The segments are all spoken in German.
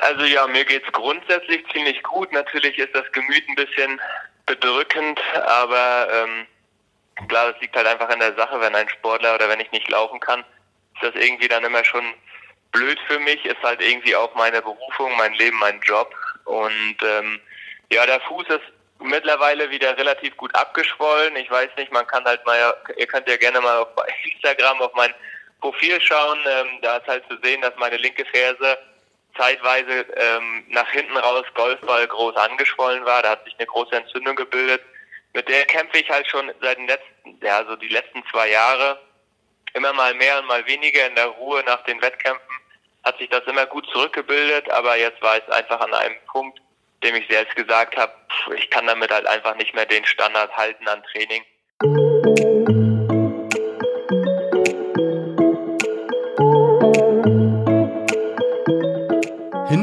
Also ja, mir geht's grundsätzlich ziemlich gut. Natürlich ist das Gemüt ein bisschen bedrückend, aber ähm, klar, das liegt halt einfach an der Sache, wenn ein Sportler oder wenn ich nicht laufen kann, ist das irgendwie dann immer schon blöd für mich. Ist halt irgendwie auch meine Berufung, mein Leben, mein Job. Und ähm, ja, der Fuß ist mittlerweile wieder relativ gut abgeschwollen. Ich weiß nicht, man kann halt mal, ihr könnt ja gerne mal auf Instagram auf mein Profil schauen. Ähm, da ist halt zu sehen, dass meine linke Ferse zeitweise ähm, nach hinten raus Golfball groß angeschwollen war. Da hat sich eine große Entzündung gebildet. Mit der kämpfe ich halt schon seit den letzten, ja, so die letzten zwei Jahre. Immer mal mehr und mal weniger in der Ruhe nach den Wettkämpfen hat sich das immer gut zurückgebildet, aber jetzt war es einfach an einem Punkt, dem ich selbst gesagt habe, ich kann damit halt einfach nicht mehr den Standard halten an Training.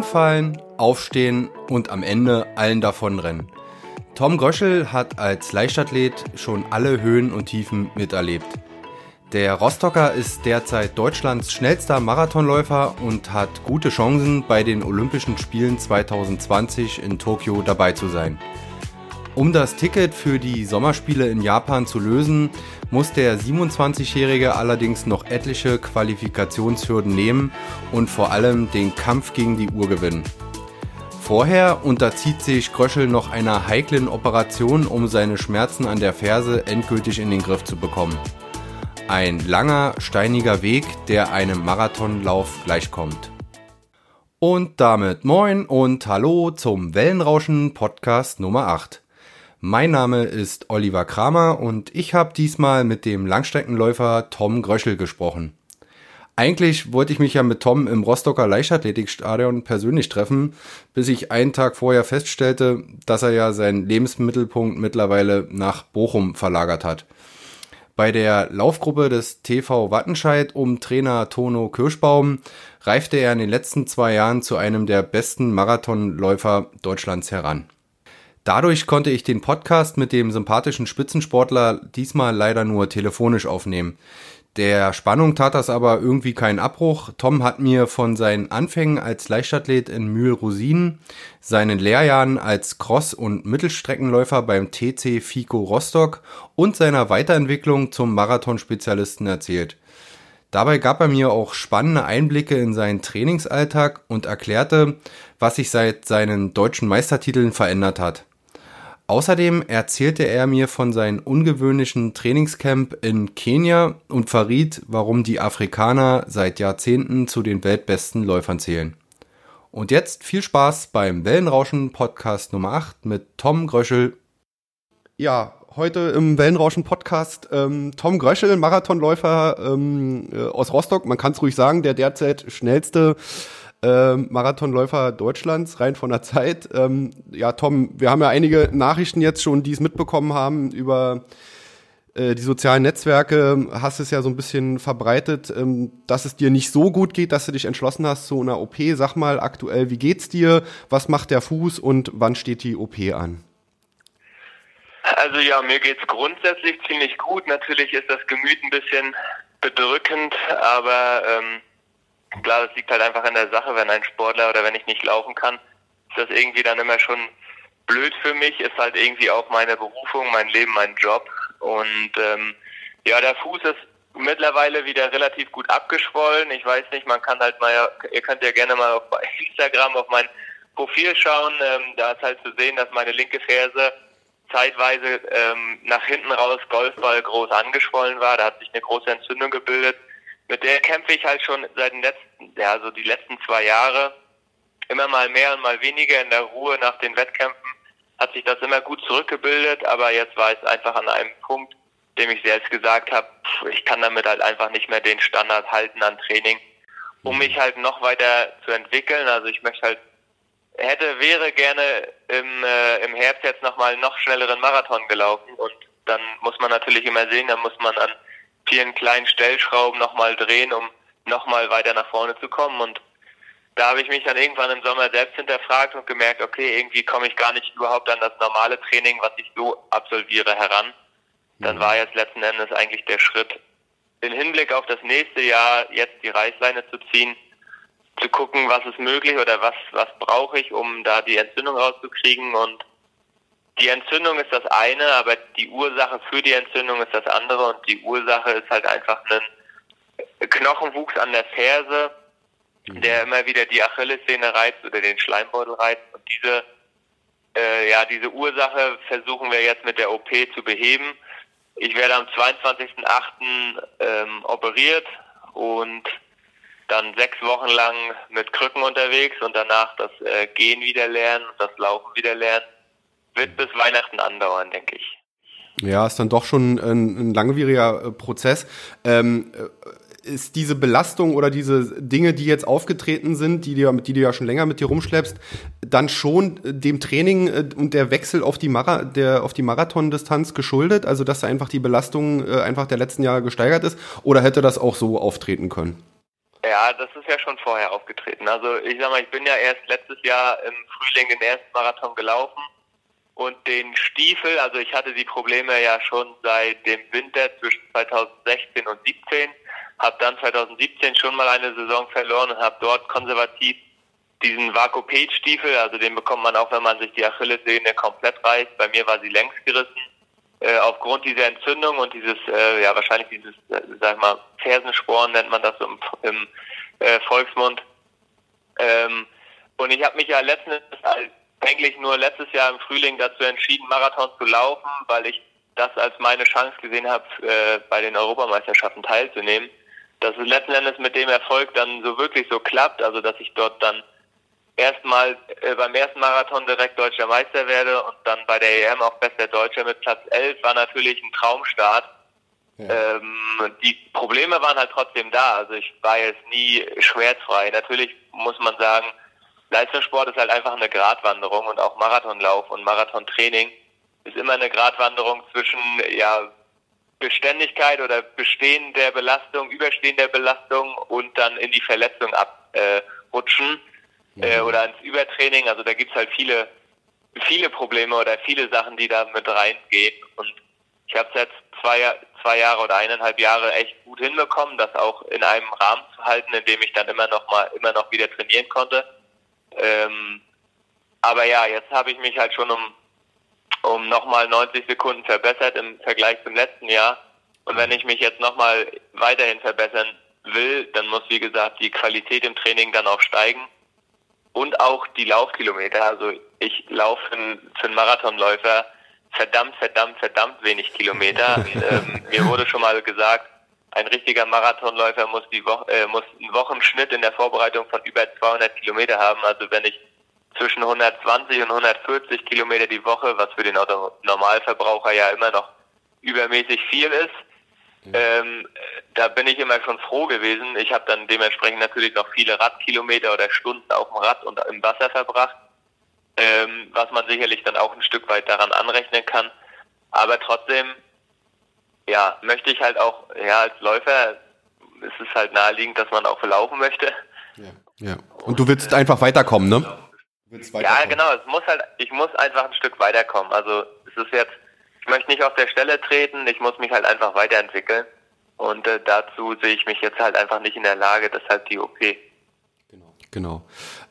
Hinfallen, aufstehen und am Ende allen davonrennen. Tom Gröschel hat als Leichtathlet schon alle Höhen und Tiefen miterlebt. Der Rostocker ist derzeit Deutschlands schnellster Marathonläufer und hat gute Chancen, bei den Olympischen Spielen 2020 in Tokio dabei zu sein. Um das Ticket für die Sommerspiele in Japan zu lösen, muss der 27-Jährige allerdings noch etliche Qualifikationshürden nehmen und vor allem den Kampf gegen die Uhr gewinnen. Vorher unterzieht sich Gröschel noch einer heiklen Operation, um seine Schmerzen an der Ferse endgültig in den Griff zu bekommen. Ein langer, steiniger Weg, der einem Marathonlauf gleichkommt. Und damit moin und hallo zum Wellenrauschen Podcast Nummer 8. Mein Name ist Oliver Kramer und ich habe diesmal mit dem Langstreckenläufer Tom Gröschel gesprochen. Eigentlich wollte ich mich ja mit Tom im Rostocker Leichtathletikstadion persönlich treffen, bis ich einen Tag vorher feststellte, dass er ja seinen Lebensmittelpunkt mittlerweile nach Bochum verlagert hat. Bei der Laufgruppe des TV Wattenscheid um Trainer Tono Kirschbaum reifte er in den letzten zwei Jahren zu einem der besten Marathonläufer Deutschlands heran. Dadurch konnte ich den Podcast mit dem sympathischen Spitzensportler diesmal leider nur telefonisch aufnehmen. Der Spannung tat das aber irgendwie keinen Abbruch. Tom hat mir von seinen Anfängen als Leichtathlet in Mühl-Rosinen, seinen Lehrjahren als Cross- und Mittelstreckenläufer beim TC FICO Rostock und seiner Weiterentwicklung zum Marathonspezialisten erzählt. Dabei gab er mir auch spannende Einblicke in seinen Trainingsalltag und erklärte, was sich seit seinen deutschen Meistertiteln verändert hat. Außerdem erzählte er mir von seinem ungewöhnlichen Trainingscamp in Kenia und verriet, warum die Afrikaner seit Jahrzehnten zu den weltbesten Läufern zählen. Und jetzt viel Spaß beim Wellenrauschen Podcast Nummer 8 mit Tom Gröschel. Ja, heute im Wellenrauschen Podcast ähm, Tom Gröschel, Marathonläufer ähm, äh, aus Rostock. Man kann es ruhig sagen, der derzeit schnellste äh, Marathonläufer Deutschlands, rein von der Zeit. Ähm, ja, Tom, wir haben ja einige Nachrichten jetzt schon, die es mitbekommen haben über äh, die sozialen Netzwerke. Hast es ja so ein bisschen verbreitet, ähm, dass es dir nicht so gut geht, dass du dich entschlossen hast zu einer OP. Sag mal aktuell, wie geht's dir? Was macht der Fuß und wann steht die OP an? Also ja, mir geht's grundsätzlich ziemlich gut. Natürlich ist das Gemüt ein bisschen bedrückend, aber ähm, klar, das liegt halt einfach an der Sache, wenn ein Sportler oder wenn ich nicht laufen kann, ist das irgendwie dann immer schon blöd für mich, ist halt irgendwie auch meine Berufung, mein Leben, mein Job. Und ähm, ja, der Fuß ist mittlerweile wieder relativ gut abgeschwollen. Ich weiß nicht, man kann halt mal, ihr könnt ja gerne mal auf Instagram auf mein Profil schauen. Ähm, da ist halt zu sehen, dass meine linke Ferse zeitweise ähm, nach hinten raus Golfball groß angeschwollen war. Da hat sich eine große Entzündung gebildet mit der kämpfe ich halt schon seit den letzten, ja, so die letzten zwei Jahre immer mal mehr und mal weniger in der Ruhe nach den Wettkämpfen hat sich das immer gut zurückgebildet, aber jetzt war es einfach an einem Punkt, dem ich selbst gesagt habe, ich kann damit halt einfach nicht mehr den Standard halten an Training, um mhm. mich halt noch weiter zu entwickeln. Also ich möchte halt, hätte, wäre gerne im, äh, im Herbst jetzt nochmal noch schnelleren Marathon gelaufen und dann muss man natürlich immer sehen, dann muss man an vielen kleinen Stellschrauben nochmal drehen, um nochmal weiter nach vorne zu kommen. Und da habe ich mich dann irgendwann im Sommer selbst hinterfragt und gemerkt, okay, irgendwie komme ich gar nicht überhaupt an das normale Training, was ich so absolviere, heran. Dann mhm. war jetzt letzten Endes eigentlich der Schritt, in Hinblick auf das nächste Jahr jetzt die Reißleine zu ziehen zu gucken, was ist möglich oder was, was brauche ich, um da die Entzündung rauszukriegen. Und die Entzündung ist das eine, aber die Ursache für die Entzündung ist das andere. Und die Ursache ist halt einfach ein Knochenwuchs an der Ferse, mhm. der immer wieder die Achillessehne reizt oder den Schleimbeutel reizt. Und diese, äh, ja, diese Ursache versuchen wir jetzt mit der OP zu beheben. Ich werde am 22.08. Ähm, operiert und dann sechs Wochen lang mit Krücken unterwegs und danach das äh, Gehen wieder lernen und das Laufen wieder lernen. Wird bis Weihnachten andauern, denke ich. Ja, ist dann doch schon ein, ein langwieriger äh, Prozess. Ähm, äh, ist diese Belastung oder diese Dinge, die jetzt aufgetreten sind, die, dir, die du ja schon länger mit dir rumschleppst, dann schon dem Training äh, und der Wechsel auf die, Mara der, auf die Marathondistanz geschuldet? Also, dass da einfach die Belastung einfach der letzten Jahre gesteigert ist? Oder hätte das auch so auftreten können? Ja, das ist ja schon vorher aufgetreten. Also ich sag mal, ich bin ja erst letztes Jahr im Frühling den ersten Marathon gelaufen und den Stiefel, also ich hatte die Probleme ja schon seit dem Winter zwischen 2016 und 17, habe dann 2017 schon mal eine Saison verloren und habe dort konservativ diesen Vakoped-Stiefel, also den bekommt man auch, wenn man sich die Achillessehne komplett reißt. Bei mir war sie längs gerissen äh, aufgrund dieser Entzündung und dieses, äh, ja wahrscheinlich dieses, äh, sag mal, Fersensporen nennt man das im, im äh, Volksmund. Ähm, und ich habe mich ja letztens eigentlich nur letztes Jahr im Frühling dazu entschieden, Marathon zu laufen, weil ich das als meine Chance gesehen habe, äh, bei den Europameisterschaften teilzunehmen. Dass es letzten Endes mit dem Erfolg dann so wirklich so klappt, also dass ich dort dann erstmal äh, beim ersten Marathon direkt deutscher Meister werde und dann bei der EM auch bester Deutscher mit Platz 11 war natürlich ein Traumstart. Ja. Ähm, die Probleme waren halt trotzdem da. Also ich war jetzt nie schmerzfrei. Natürlich muss man sagen, Leistungssport ist halt einfach eine Gratwanderung und auch Marathonlauf und Marathontraining ist immer eine Gratwanderung zwischen ja Beständigkeit oder Bestehen der Belastung, Überstehen der Belastung und dann in die Verletzung abrutschen. Äh, äh, oder ans Übertraining. Also da gibt's halt viele, viele Probleme oder viele Sachen, die da mit reingehen. Und ich habe es jetzt zwei, zwei Jahre oder eineinhalb Jahre echt gut hinbekommen, das auch in einem Rahmen zu halten, in dem ich dann immer noch mal immer noch wieder trainieren konnte. Ähm, aber ja, jetzt habe ich mich halt schon um um nochmal 90 Sekunden verbessert im Vergleich zum letzten Jahr. Und wenn ich mich jetzt nochmal weiterhin verbessern will, dann muss, wie gesagt, die Qualität im Training dann auch steigen und auch die Laufkilometer. Also ich laufe für einen Marathonläufer verdammt, verdammt, verdammt wenig Kilometer. ähm, mir wurde schon mal gesagt, ein richtiger Marathonläufer muss die Woche, äh, muss einen Wochenschnitt in der Vorbereitung von über 200 Kilometer haben. Also wenn ich zwischen 120 und 140 Kilometer die Woche, was für den Normalverbraucher ja immer noch übermäßig viel ist, ähm, da bin ich immer schon froh gewesen. Ich habe dann dementsprechend natürlich noch viele Radkilometer oder Stunden auf dem Rad und im Wasser verbracht, ähm, was man sicherlich dann auch ein Stück weit daran anrechnen kann. Aber trotzdem, ja, möchte ich halt auch, ja, als Läufer ist es halt naheliegend, dass man auch laufen möchte. Ja, ja. Und du willst einfach weiterkommen, ne? Weiterkommen. Ja, genau. Es muss halt, ich muss einfach ein Stück weiterkommen. Also es ist jetzt ich möchte nicht auf der Stelle treten, ich muss mich halt einfach weiterentwickeln. Und äh, dazu sehe ich mich jetzt halt einfach nicht in der Lage, deshalb die OP. Genau. Genau.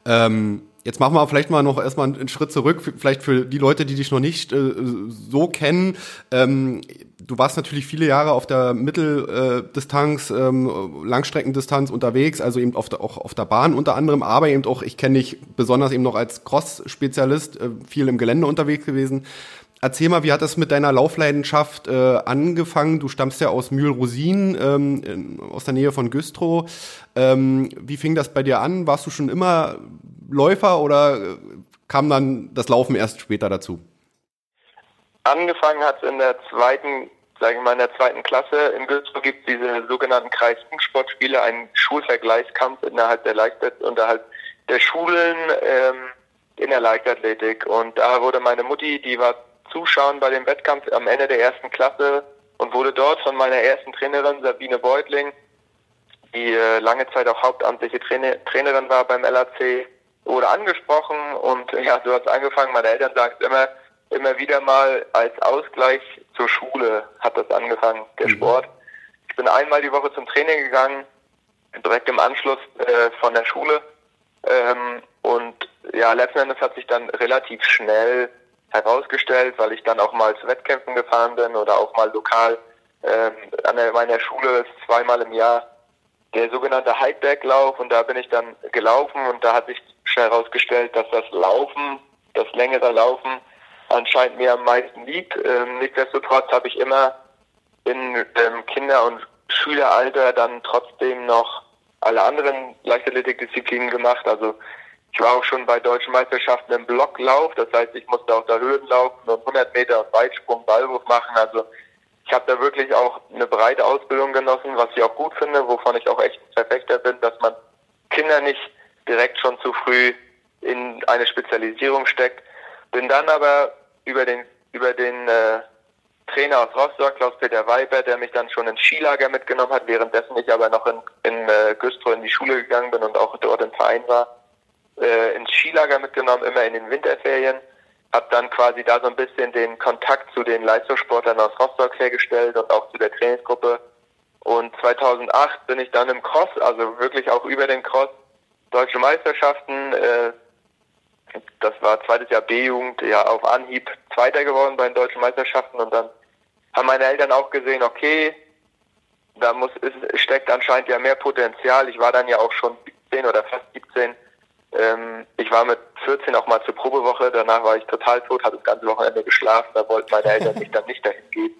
Ähm, jetzt machen wir vielleicht mal noch erstmal einen Schritt zurück, vielleicht für die Leute, die dich noch nicht äh, so kennen. Ähm, du warst natürlich viele Jahre auf der Mitteldistanz, äh, ähm, Langstreckendistanz unterwegs, also eben auf der, auch auf der Bahn unter anderem, aber eben auch, ich kenne dich besonders eben noch als Cross-Spezialist, äh, viel im Gelände unterwegs gewesen. Erzähl mal, wie hat das mit deiner Laufleidenschaft äh, angefangen? Du stammst ja aus Mühlrosin, ähm, aus der Nähe von Güstrow. Ähm, wie fing das bei dir an? Warst du schon immer Läufer oder äh, kam dann das Laufen erst später dazu? Angefangen hat es in der zweiten, sage ich mal, in der zweiten Klasse. In Güstrow gibt es diese sogenannten Kreissportspiele, einen Schulvergleichskampf innerhalb der Leichtathletik, unterhalb der Schulen ähm, in der Leichtathletik. Und da wurde meine Mutti, die war zuschauen bei dem Wettkampf am Ende der ersten Klasse und wurde dort von meiner ersten Trainerin Sabine Beutling, die äh, lange Zeit auch hauptamtliche Trainer, Trainerin war beim LAC, wurde angesprochen und ja, so hat es angefangen. Meine Eltern sagen immer, immer wieder mal als Ausgleich zur Schule hat das angefangen, der mhm. Sport. Ich bin einmal die Woche zum Training gegangen, direkt im Anschluss äh, von der Schule Ähm, und ja, letzten Endes hat sich dann relativ schnell herausgestellt, weil ich dann auch mal zu Wettkämpfen gefahren bin oder auch mal lokal ähm, an der, meiner Schule zweimal im Jahr der sogenannte Highback-Lauf und da bin ich dann gelaufen und da hat sich schnell herausgestellt, dass das Laufen, das längere Laufen anscheinend mir am meisten liegt. Ähm, nichtsdestotrotz habe ich immer in ähm, Kinder- und Schüleralter dann trotzdem noch alle anderen Leichtathletikdisziplinen gemacht. Also ich war auch schon bei deutschen Meisterschaften im Blocklauf, das heißt, ich musste auch da Höhen laufen und 100 Meter Weitsprung, Ballwurf machen. Also ich habe da wirklich auch eine breite Ausbildung genossen, was ich auch gut finde, wovon ich auch echt ein Verfechter bin, dass man Kinder nicht direkt schon zu früh in eine Spezialisierung steckt. Bin dann aber über den über den äh, Trainer aus Rostock, Klaus-Peter Weiber, der mich dann schon ins Skilager mitgenommen hat, währenddessen ich aber noch in, in äh, Güstrow in die Schule gegangen bin und auch dort im Verein war, äh, ins Skilager mitgenommen, immer in den Winterferien. Hab dann quasi da so ein bisschen den Kontakt zu den Leistungssportlern aus Rostock hergestellt und auch zu der Trainingsgruppe. Und 2008 bin ich dann im Cross, also wirklich auch über den Cross, deutsche Meisterschaften, äh, das war zweites Jahr B-Jugend, ja auf Anhieb Zweiter geworden bei den deutschen Meisterschaften und dann haben meine Eltern auch gesehen, okay, da muss es steckt anscheinend ja mehr Potenzial. Ich war dann ja auch schon 17 oder fast 17. Ähm, ich war mit 14 auch mal zur Probewoche, danach war ich total tot, habe das ganze Wochenende geschlafen, da wollten meine Eltern mich dann nicht dahin gehen.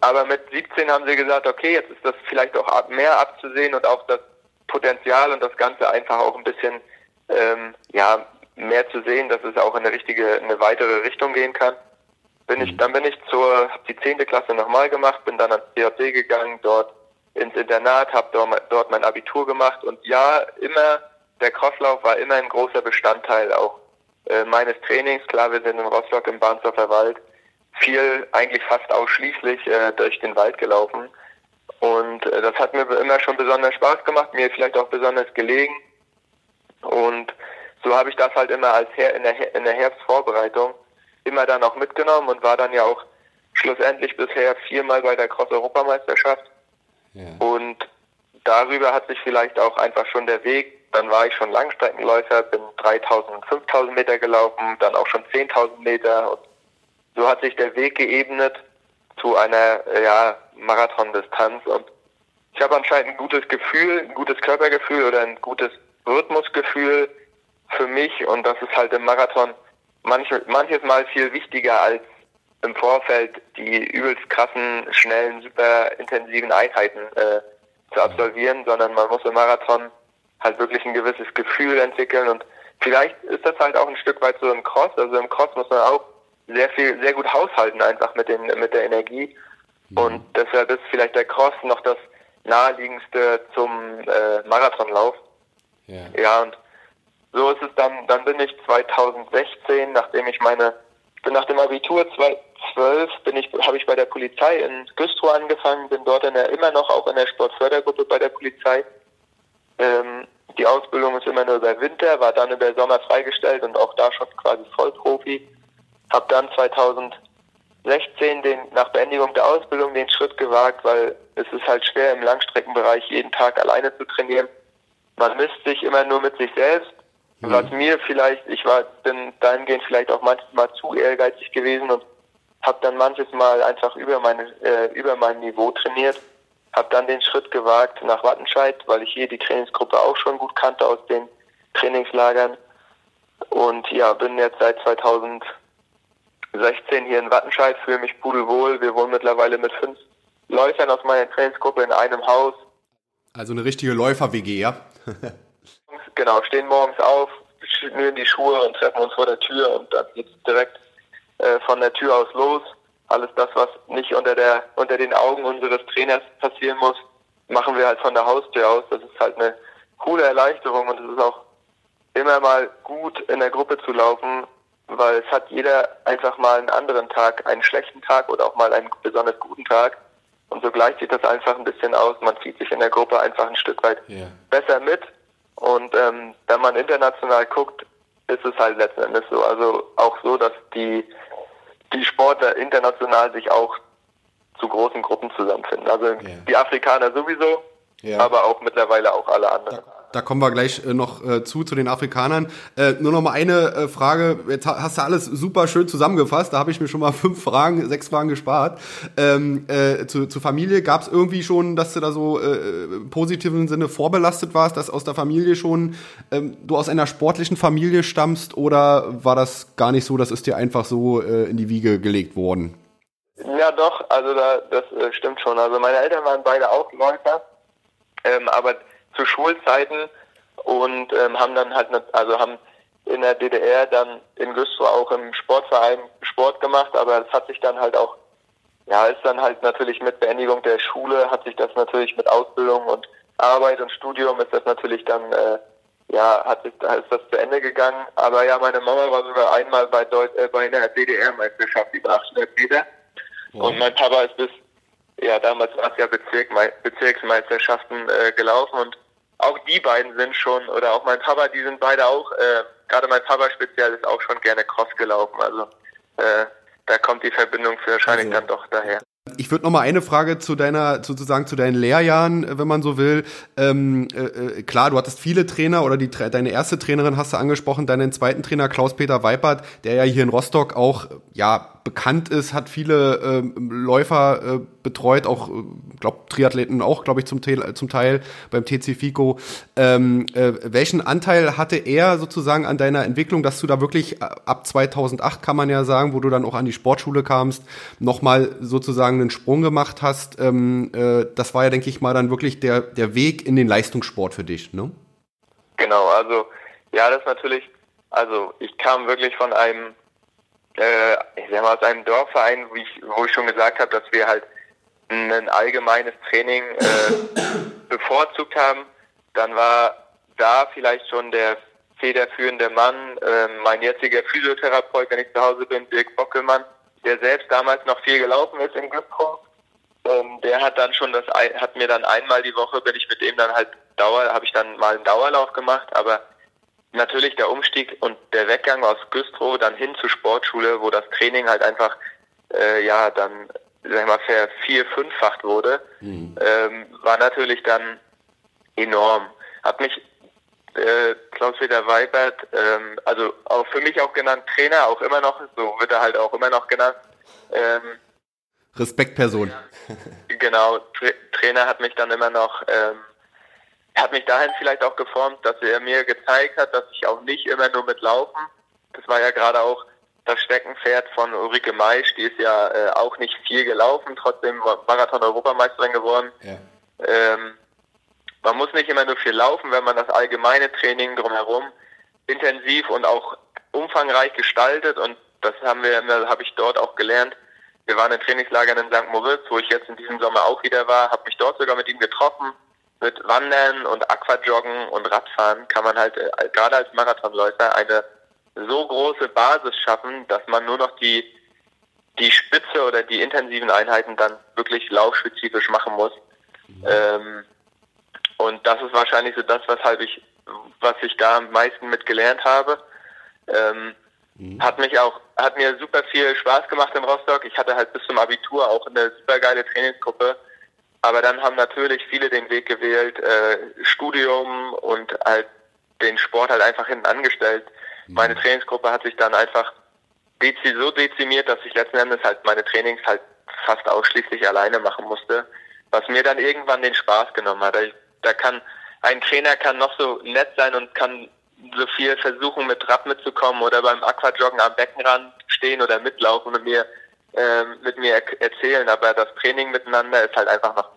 Aber mit 17 haben sie gesagt, okay, jetzt ist das vielleicht auch mehr abzusehen und auch das Potenzial und das Ganze einfach auch ein bisschen ähm, ja mehr zu sehen, dass es auch in eine richtige, eine weitere Richtung gehen kann. Bin ich, mhm. dann bin ich zur, hab die zehnte Klasse nochmal gemacht, bin dann ans CAC gegangen, dort ins Internat, habe dort, dort mein Abitur gemacht und ja, immer, der Crosslauf war immer ein großer Bestandteil auch äh, meines Trainings. Klar, wir sind in Rostock im Bahnsdorfer Wald viel, eigentlich fast ausschließlich äh, durch den Wald gelaufen. Und äh, das hat mir immer schon besonders Spaß gemacht, mir vielleicht auch besonders gelegen. Und so habe ich das halt immer als Her in, der, in der Herbstvorbereitung immer dann auch mitgenommen und war dann ja auch schlussendlich bisher viermal bei der Cross-Europameisterschaft. Ja. Und darüber hat sich vielleicht auch einfach schon der Weg, dann war ich schon Langstreckenläufer, bin 3000 und 5000 Meter gelaufen, dann auch schon 10.000 Meter und so hat sich der Weg geebnet zu einer ja, Marathondistanz. Und ich habe anscheinend ein gutes Gefühl, ein gutes Körpergefühl oder ein gutes Rhythmusgefühl, für mich. Und das ist halt im Marathon manche, manches Mal viel wichtiger als im Vorfeld die übelst krassen, schnellen, super intensiven Einheiten äh, zu absolvieren, sondern man muss im Marathon halt wirklich ein gewisses Gefühl entwickeln. Und vielleicht ist das halt auch ein Stück weit so im Cross. Also im Cross muss man auch sehr viel, sehr gut haushalten einfach mit den, mit der Energie. Mhm. Und deshalb ist vielleicht der Cross noch das naheliegendste zum äh, Marathonlauf. Ja. ja, und so ist es dann, dann bin ich 2016, nachdem ich meine, bin nach dem Abitur 2012, bin ich, habe ich bei der Polizei in Güstrow angefangen, bin dort in der, immer noch auch in der Sportfördergruppe bei der Polizei. Ähm, die Ausbildung ist immer nur über Winter, war dann über Sommer freigestellt und auch da schon quasi Vollprofi. Hab dann 2016 den, nach Beendigung der Ausbildung den Schritt gewagt, weil es ist halt schwer im Langstreckenbereich jeden Tag alleine zu trainieren. Man misst sich immer nur mit sich selbst Mhm. Was mir vielleicht, ich war, bin dahingehend vielleicht auch manchmal zu ehrgeizig gewesen und habe dann manches Mal einfach über meine äh, über mein Niveau trainiert, habe dann den Schritt gewagt nach Wattenscheid, weil ich hier die Trainingsgruppe auch schon gut kannte aus den Trainingslagern und ja, bin jetzt seit 2016 hier in Wattenscheid, fühle mich pudelwohl. Wir wohnen mittlerweile mit fünf Läufern aus meiner Trainingsgruppe in einem Haus. Also eine richtige Läufer-WG, ja? genau, stehen morgens auf, schnüren die Schuhe und treffen uns vor der Tür und dann geht's direkt äh, von der Tür aus los. Alles das, was nicht unter der unter den Augen unseres Trainers passieren muss, machen wir halt von der Haustür aus. Das ist halt eine coole Erleichterung und es ist auch immer mal gut in der Gruppe zu laufen, weil es hat jeder einfach mal einen anderen Tag, einen schlechten Tag oder auch mal einen besonders guten Tag. Und so gleicht sich das einfach ein bisschen aus. Man zieht sich in der Gruppe einfach ein Stück weit yeah. besser mit und ähm, wenn man international guckt, ist es halt letzten Endes so. Also auch so, dass die, die Sportler international sich auch zu großen Gruppen zusammenfinden. Also yeah. die Afrikaner sowieso, yeah. aber auch mittlerweile auch alle anderen. Da kommen wir gleich äh, noch äh, zu, zu den Afrikanern. Äh, nur noch mal eine Frage. Jetzt hast du alles super schön zusammengefasst. Da habe ich mir schon mal fünf Fragen, sechs Fragen gespart. Ähm, äh, zu, zu Familie gab es irgendwie schon, dass du da so äh, positiven Sinne vorbelastet warst, dass aus der Familie schon ähm, du aus einer sportlichen Familie stammst oder war das gar nicht so, das ist dir einfach so in die Wiege gelegt worden? Ja, doch, also da, das stimmt schon. Also meine Eltern waren beide auch Läufer, ähm, aber zu Schulzeiten und ähm, haben dann halt, ne, also haben in der DDR dann in Güstrow auch im Sportverein Sport gemacht, aber es hat sich dann halt auch, ja, ist dann halt natürlich mit Beendigung der Schule, hat sich das natürlich mit Ausbildung und Arbeit und Studium ist das natürlich dann, äh, ja, hat sich, ist das zu Ende gegangen. Aber ja, meine Mama war sogar einmal bei, Deut äh, bei einer DDR-Meisterschaft über 800 Meter. Wow. Und mein Papa ist bis, ja, damals war es ja Bezirk, Bezirksmeisterschaften äh, gelaufen und auch die beiden sind schon, oder auch mein Papa, die sind beide auch, äh, gerade mein Papa speziell ist auch schon gerne Cross gelaufen. Also äh, da kommt die Verbindung wahrscheinlich also, dann doch daher. Ich würde noch mal eine Frage zu deiner, sozusagen zu deinen Lehrjahren, äh, wenn man so will. Ähm, äh, äh, klar, du hattest viele Trainer oder die, deine erste Trainerin hast du angesprochen, deinen zweiten Trainer Klaus-Peter Weipert, der ja hier in Rostock auch ja bekannt ist, hat viele ähm, Läufer äh, betreut, auch, äh, glaube Triathleten auch, glaube ich, zum Teil, zum Teil beim TC FICO. Ähm, äh, welchen Anteil hatte er sozusagen an deiner Entwicklung, dass du da wirklich ab 2008, kann man ja sagen, wo du dann auch an die Sportschule kamst, nochmal sozusagen einen Sprung gemacht hast? Ähm, äh, das war ja, denke ich mal, dann wirklich der, der Weg in den Leistungssport für dich, ne? Genau, also ja, das natürlich, also ich kam wirklich von einem äh, ich sag mal, aus einem Dorfverein, wo ich, wo ich schon gesagt habe, dass wir halt ein allgemeines Training äh, bevorzugt haben, dann war da vielleicht schon der federführende Mann, äh, mein jetziger Physiotherapeut, wenn ich zu Hause bin, Dirk Bockelmann, der selbst damals noch viel gelaufen ist in Güstrow. Ähm, der hat dann schon das, hat mir dann einmal die Woche, bin ich mit dem dann halt Dauer, habe ich dann mal einen Dauerlauf gemacht, aber natürlich der Umstieg und der Weggang aus Güstrow dann hin zur Sportschule, wo das Training halt einfach äh, ja dann sag ich mal vier fünffacht wurde, mhm. ähm, war natürlich dann enorm. Hat mich äh, Klaus-Peter Weibert, ähm, also auch für mich auch genannt Trainer, auch immer noch, so wird er halt auch immer noch genannt. Ähm, Respektperson. genau, Tra Trainer hat mich dann immer noch ähm, hat mich dahin vielleicht auch geformt, dass er mir gezeigt hat, dass ich auch nicht immer nur mit Laufen, das war ja gerade auch das Steckenpferd von Ulrike Maisch, die ist ja äh, auch nicht viel gelaufen, trotzdem Marathon-Europameisterin geworden. Ja. Ähm, man muss nicht immer nur viel laufen, wenn man das allgemeine Training drumherum intensiv und auch umfangreich gestaltet und das haben wir, habe ich dort auch gelernt. Wir waren in Trainingslagern in St. Moritz, wo ich jetzt in diesem Sommer auch wieder war, habe mich dort sogar mit ihm getroffen, mit Wandern und Aquajoggen und Radfahren kann man halt äh, gerade als Marathonläufer eine so große Basis schaffen, dass man nur noch die die Spitze oder die intensiven Einheiten dann wirklich laufspezifisch machen muss. Mhm. Ähm, und das ist wahrscheinlich so das, weshalb ich, was ich da am meisten mit gelernt habe. Ähm, mhm. Hat mich auch, hat mir super viel Spaß gemacht in Rostock. Ich hatte halt bis zum Abitur auch eine super geile Trainingsgruppe aber dann haben natürlich viele den Weg gewählt, äh, Studium und halt den Sport halt einfach hinten angestellt. Meine Trainingsgruppe hat sich dann einfach dezi so dezimiert, dass ich letzten Endes halt meine Trainings halt fast ausschließlich alleine machen musste, was mir dann irgendwann den Spaß genommen hat. Ich, da kann ein Trainer kann noch so nett sein und kann so viel versuchen, mit Rad mitzukommen oder beim Aquajoggen am Beckenrand stehen oder mitlaufen und mir ähm, mit mir er erzählen, aber das Training miteinander ist halt einfach noch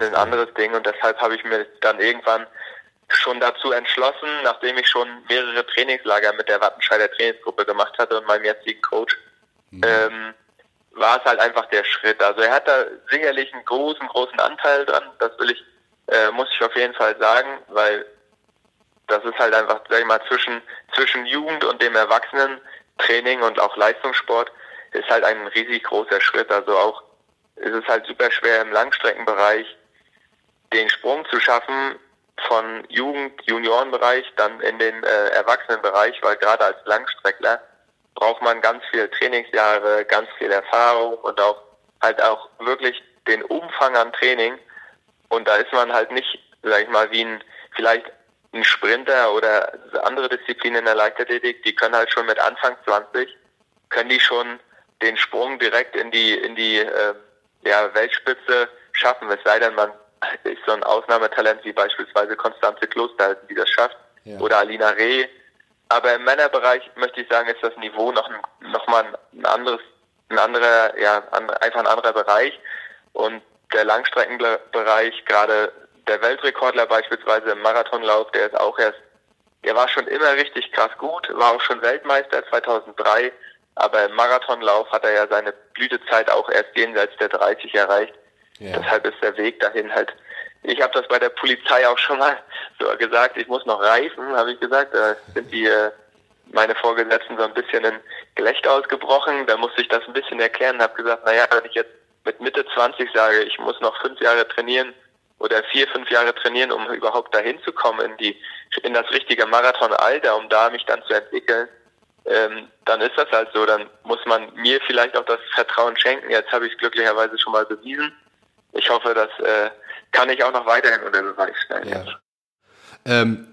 ein anderes Ding und deshalb habe ich mir dann irgendwann schon dazu entschlossen, nachdem ich schon mehrere Trainingslager mit der Wattenscheider Trainingsgruppe gemacht hatte und meinem jetzigen Coach, mhm. ähm, war es halt einfach der Schritt. Also er hat da sicherlich einen großen, großen Anteil dran, das will ich, äh, muss ich auf jeden Fall sagen, weil das ist halt einfach, sag ich mal, zwischen, zwischen Jugend und dem Erwachsenen-Training und auch Leistungssport ist halt ein riesig großer Schritt. Also auch ist es halt super schwer im Langstreckenbereich den Sprung zu schaffen von Jugend, Juniorenbereich dann in den äh, Erwachsenenbereich, weil gerade als Langstreckler braucht man ganz viel Trainingsjahre, ganz viel Erfahrung und auch halt auch wirklich den Umfang an Training. Und da ist man halt nicht, sag ich mal, wie ein vielleicht ein Sprinter oder andere Disziplinen in der Leichtathletik, die können halt schon mit Anfang 20, können die schon den Sprung direkt in die, in die äh, ja, Weltspitze schaffen, es sei denn, man ist so ein Ausnahmetalent wie beispielsweise Konstanze Klosterhalten, die das schafft, ja. oder Alina Reh. Aber im Männerbereich möchte ich sagen, ist das Niveau noch, noch mal ein anderes, ein anderer, ja, einfach ein anderer Bereich. Und der Langstreckenbereich, gerade der Weltrekordler beispielsweise im Marathonlauf, der ist auch erst, der war schon immer richtig krass gut, war auch schon Weltmeister 2003, aber im Marathonlauf hat er ja seine Blütezeit auch erst jenseits der 30 erreicht. Ja. Deshalb ist der Weg dahin halt. Ich habe das bei der Polizei auch schon mal so gesagt. Ich muss noch reifen, habe ich gesagt. Da sind die äh, meine Vorgesetzten so ein bisschen in Gelächter ausgebrochen. Da musste ich das ein bisschen erklären. Habe gesagt, naja, wenn ich jetzt mit Mitte 20 sage, ich muss noch fünf Jahre trainieren oder vier, fünf Jahre trainieren, um überhaupt dahin zu kommen in die in das richtige Marathonalter, um da mich dann zu entwickeln, ähm, dann ist das halt so. Dann muss man mir vielleicht auch das Vertrauen schenken. Jetzt habe ich es glücklicherweise schon mal bewiesen ich hoffe, das äh, kann ich auch noch weiterhin unter Beweis stellen. Ja. Ähm,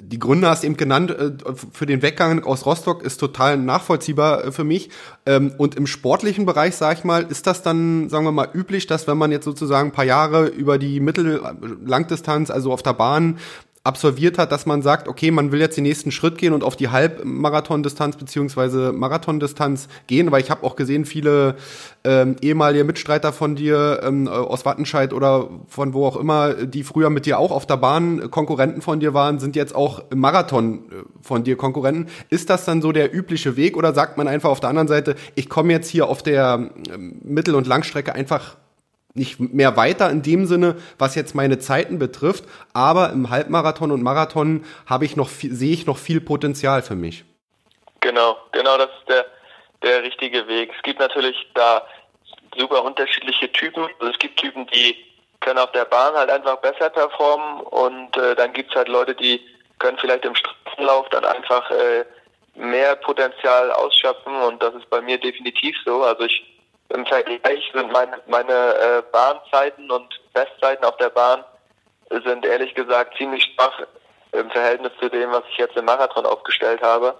die Gründe hast du eben genannt, äh, für den Weggang aus Rostock ist total nachvollziehbar äh, für mich. Ähm, und im sportlichen Bereich, sag ich mal, ist das dann, sagen wir mal, üblich, dass wenn man jetzt sozusagen ein paar Jahre über die Mittellangdistanz, also auf der Bahn, absolviert hat, dass man sagt, okay, man will jetzt den nächsten Schritt gehen und auf die Halbmarathondistanz beziehungsweise Marathondistanz gehen, weil ich habe auch gesehen, viele ähm, ehemalige Mitstreiter von dir ähm, aus Wattenscheid oder von wo auch immer, die früher mit dir auch auf der Bahn Konkurrenten von dir waren, sind jetzt auch im Marathon äh, von dir Konkurrenten. Ist das dann so der übliche Weg oder sagt man einfach auf der anderen Seite, ich komme jetzt hier auf der ähm, Mittel- und Langstrecke einfach nicht mehr weiter in dem Sinne, was jetzt meine Zeiten betrifft, aber im Halbmarathon und Marathon habe ich noch sehe ich noch viel Potenzial für mich. Genau, genau, das ist der der richtige Weg. Es gibt natürlich da super unterschiedliche Typen. Also es gibt Typen, die können auf der Bahn halt einfach besser performen und äh, dann es halt Leute, die können vielleicht im Straßenlauf dann einfach äh, mehr Potenzial ausschöpfen und das ist bei mir definitiv so. Also ich im Vergleich sind meine, meine äh, Bahnzeiten und Bestzeiten auf der Bahn sind ehrlich gesagt ziemlich schwach im Verhältnis zu dem, was ich jetzt im Marathon aufgestellt habe.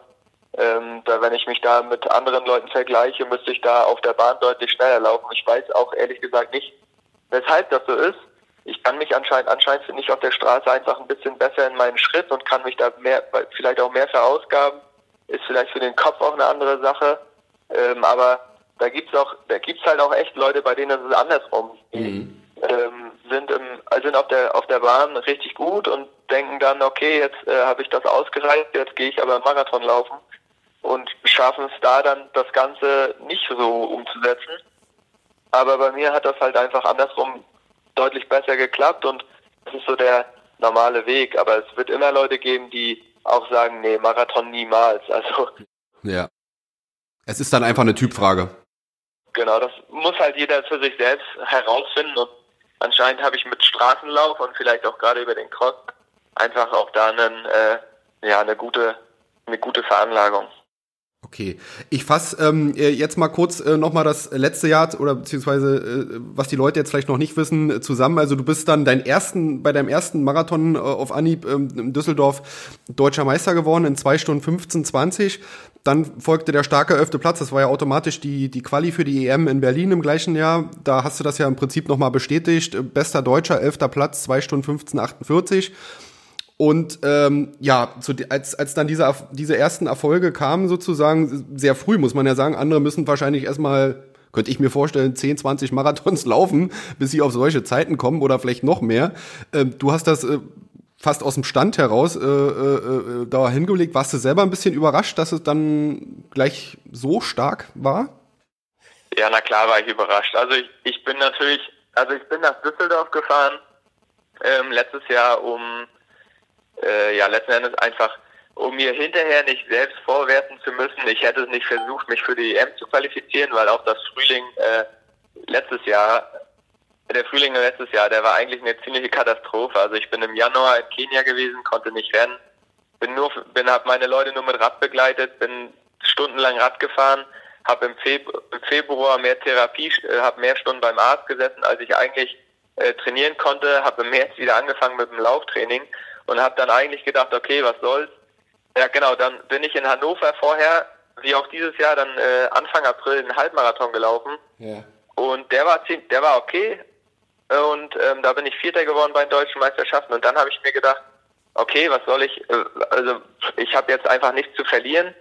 Ähm, da wenn ich mich da mit anderen Leuten vergleiche, müsste ich da auf der Bahn deutlich schneller laufen. Ich weiß auch ehrlich gesagt nicht, weshalb das so ist. Ich kann mich anscheinend, anscheinend finde ich auf der Straße einfach ein bisschen besser in meinen Schritt und kann mich da mehr, vielleicht auch mehr verausgaben. Ist vielleicht für den Kopf auch eine andere Sache. Ähm, aber da gibt's auch, da gibt's halt auch echt Leute, bei denen ist es andersrum. Mhm. Ähm, sind im, sind auf der auf der Bahn richtig gut und denken dann, okay, jetzt äh, habe ich das ausgereizt, jetzt gehe ich aber Marathon laufen und schaffen es da dann das Ganze nicht so umzusetzen. Aber bei mir hat das halt einfach andersrum deutlich besser geklappt und das ist so der normale Weg. Aber es wird immer Leute geben, die auch sagen, nee, Marathon niemals. Also ja. Es ist dann einfach eine Typfrage. Genau, das muss halt jeder für sich selbst herausfinden und anscheinend habe ich mit Straßenlauf und vielleicht auch gerade über den Cross einfach auch da einen, äh, ja, eine gute, eine gute Veranlagung. Okay, ich fasse ähm, äh, jetzt mal kurz äh, nochmal das letzte Jahr oder beziehungsweise äh, was die Leute jetzt vielleicht noch nicht wissen äh, zusammen. Also du bist dann dein ersten bei deinem ersten Marathon äh, auf Anhieb ähm, in Düsseldorf deutscher Meister geworden in zwei Stunden 15 20. Dann folgte der starke elfte Platz. Das war ja automatisch die die Quali für die EM in Berlin im gleichen Jahr. Da hast du das ja im Prinzip nochmal bestätigt. Bester Deutscher elfter Platz zwei Stunden 15 48. Und ähm, ja, zu, als, als dann diese, diese ersten Erfolge kamen, sozusagen, sehr früh, muss man ja sagen, andere müssen wahrscheinlich erstmal, könnte ich mir vorstellen, 10, 20 Marathons laufen, bis sie auf solche Zeiten kommen oder vielleicht noch mehr. Ähm, du hast das äh, fast aus dem Stand heraus äh, äh, äh, da hingelegt. Warst du selber ein bisschen überrascht, dass es dann gleich so stark war? Ja, na klar war ich überrascht. Also ich, ich bin natürlich, also ich bin nach Düsseldorf gefahren ähm, letztes Jahr, um äh, ja letzten Endes einfach, um mir hinterher nicht selbst vorwerfen zu müssen. Ich hätte es nicht versucht, mich für die EM zu qualifizieren, weil auch das Frühling äh, letztes Jahr, der Frühling letztes Jahr, der war eigentlich eine ziemliche Katastrophe. Also ich bin im Januar in Kenia gewesen, konnte nicht rennen, bin nur, bin habe meine Leute nur mit Rad begleitet, bin stundenlang Rad gefahren, habe im, Februar, im Februar mehr Therapie, äh, habe mehr Stunden beim Arzt gesessen, als ich eigentlich äh, trainieren konnte, habe im März wieder angefangen mit dem Lauftraining und habe dann eigentlich gedacht, okay, was soll's. Ja, genau, dann bin ich in Hannover vorher, wie auch dieses Jahr, dann äh, Anfang April einen Halbmarathon gelaufen. Ja. Und der war ziemlich, der war okay. Und ähm, da bin ich Vierter geworden bei den deutschen Meisterschaften. Und dann habe ich mir gedacht, okay, was soll ich, äh, also ich habe jetzt einfach nichts zu verlieren.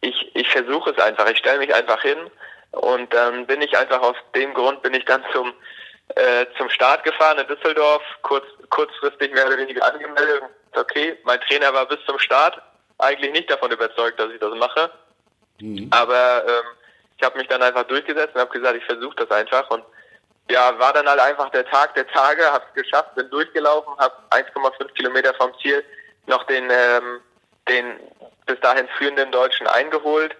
Ich, ich versuche es einfach, ich stelle mich einfach hin. Und dann bin ich einfach aus dem Grund, bin ich dann zum äh, zum Start gefahren in Düsseldorf, kurz, kurzfristig mehr oder weniger angemeldet. Okay, mein Trainer war bis zum Start eigentlich nicht davon überzeugt, dass ich das mache. Mhm. Aber ähm, ich habe mich dann einfach durchgesetzt und habe gesagt, ich versuche das einfach. Und ja, war dann halt einfach der Tag der Tage, habe es geschafft, bin durchgelaufen, habe 1,5 Kilometer vom Ziel noch den, ähm, den bis dahin führenden Deutschen eingeholt.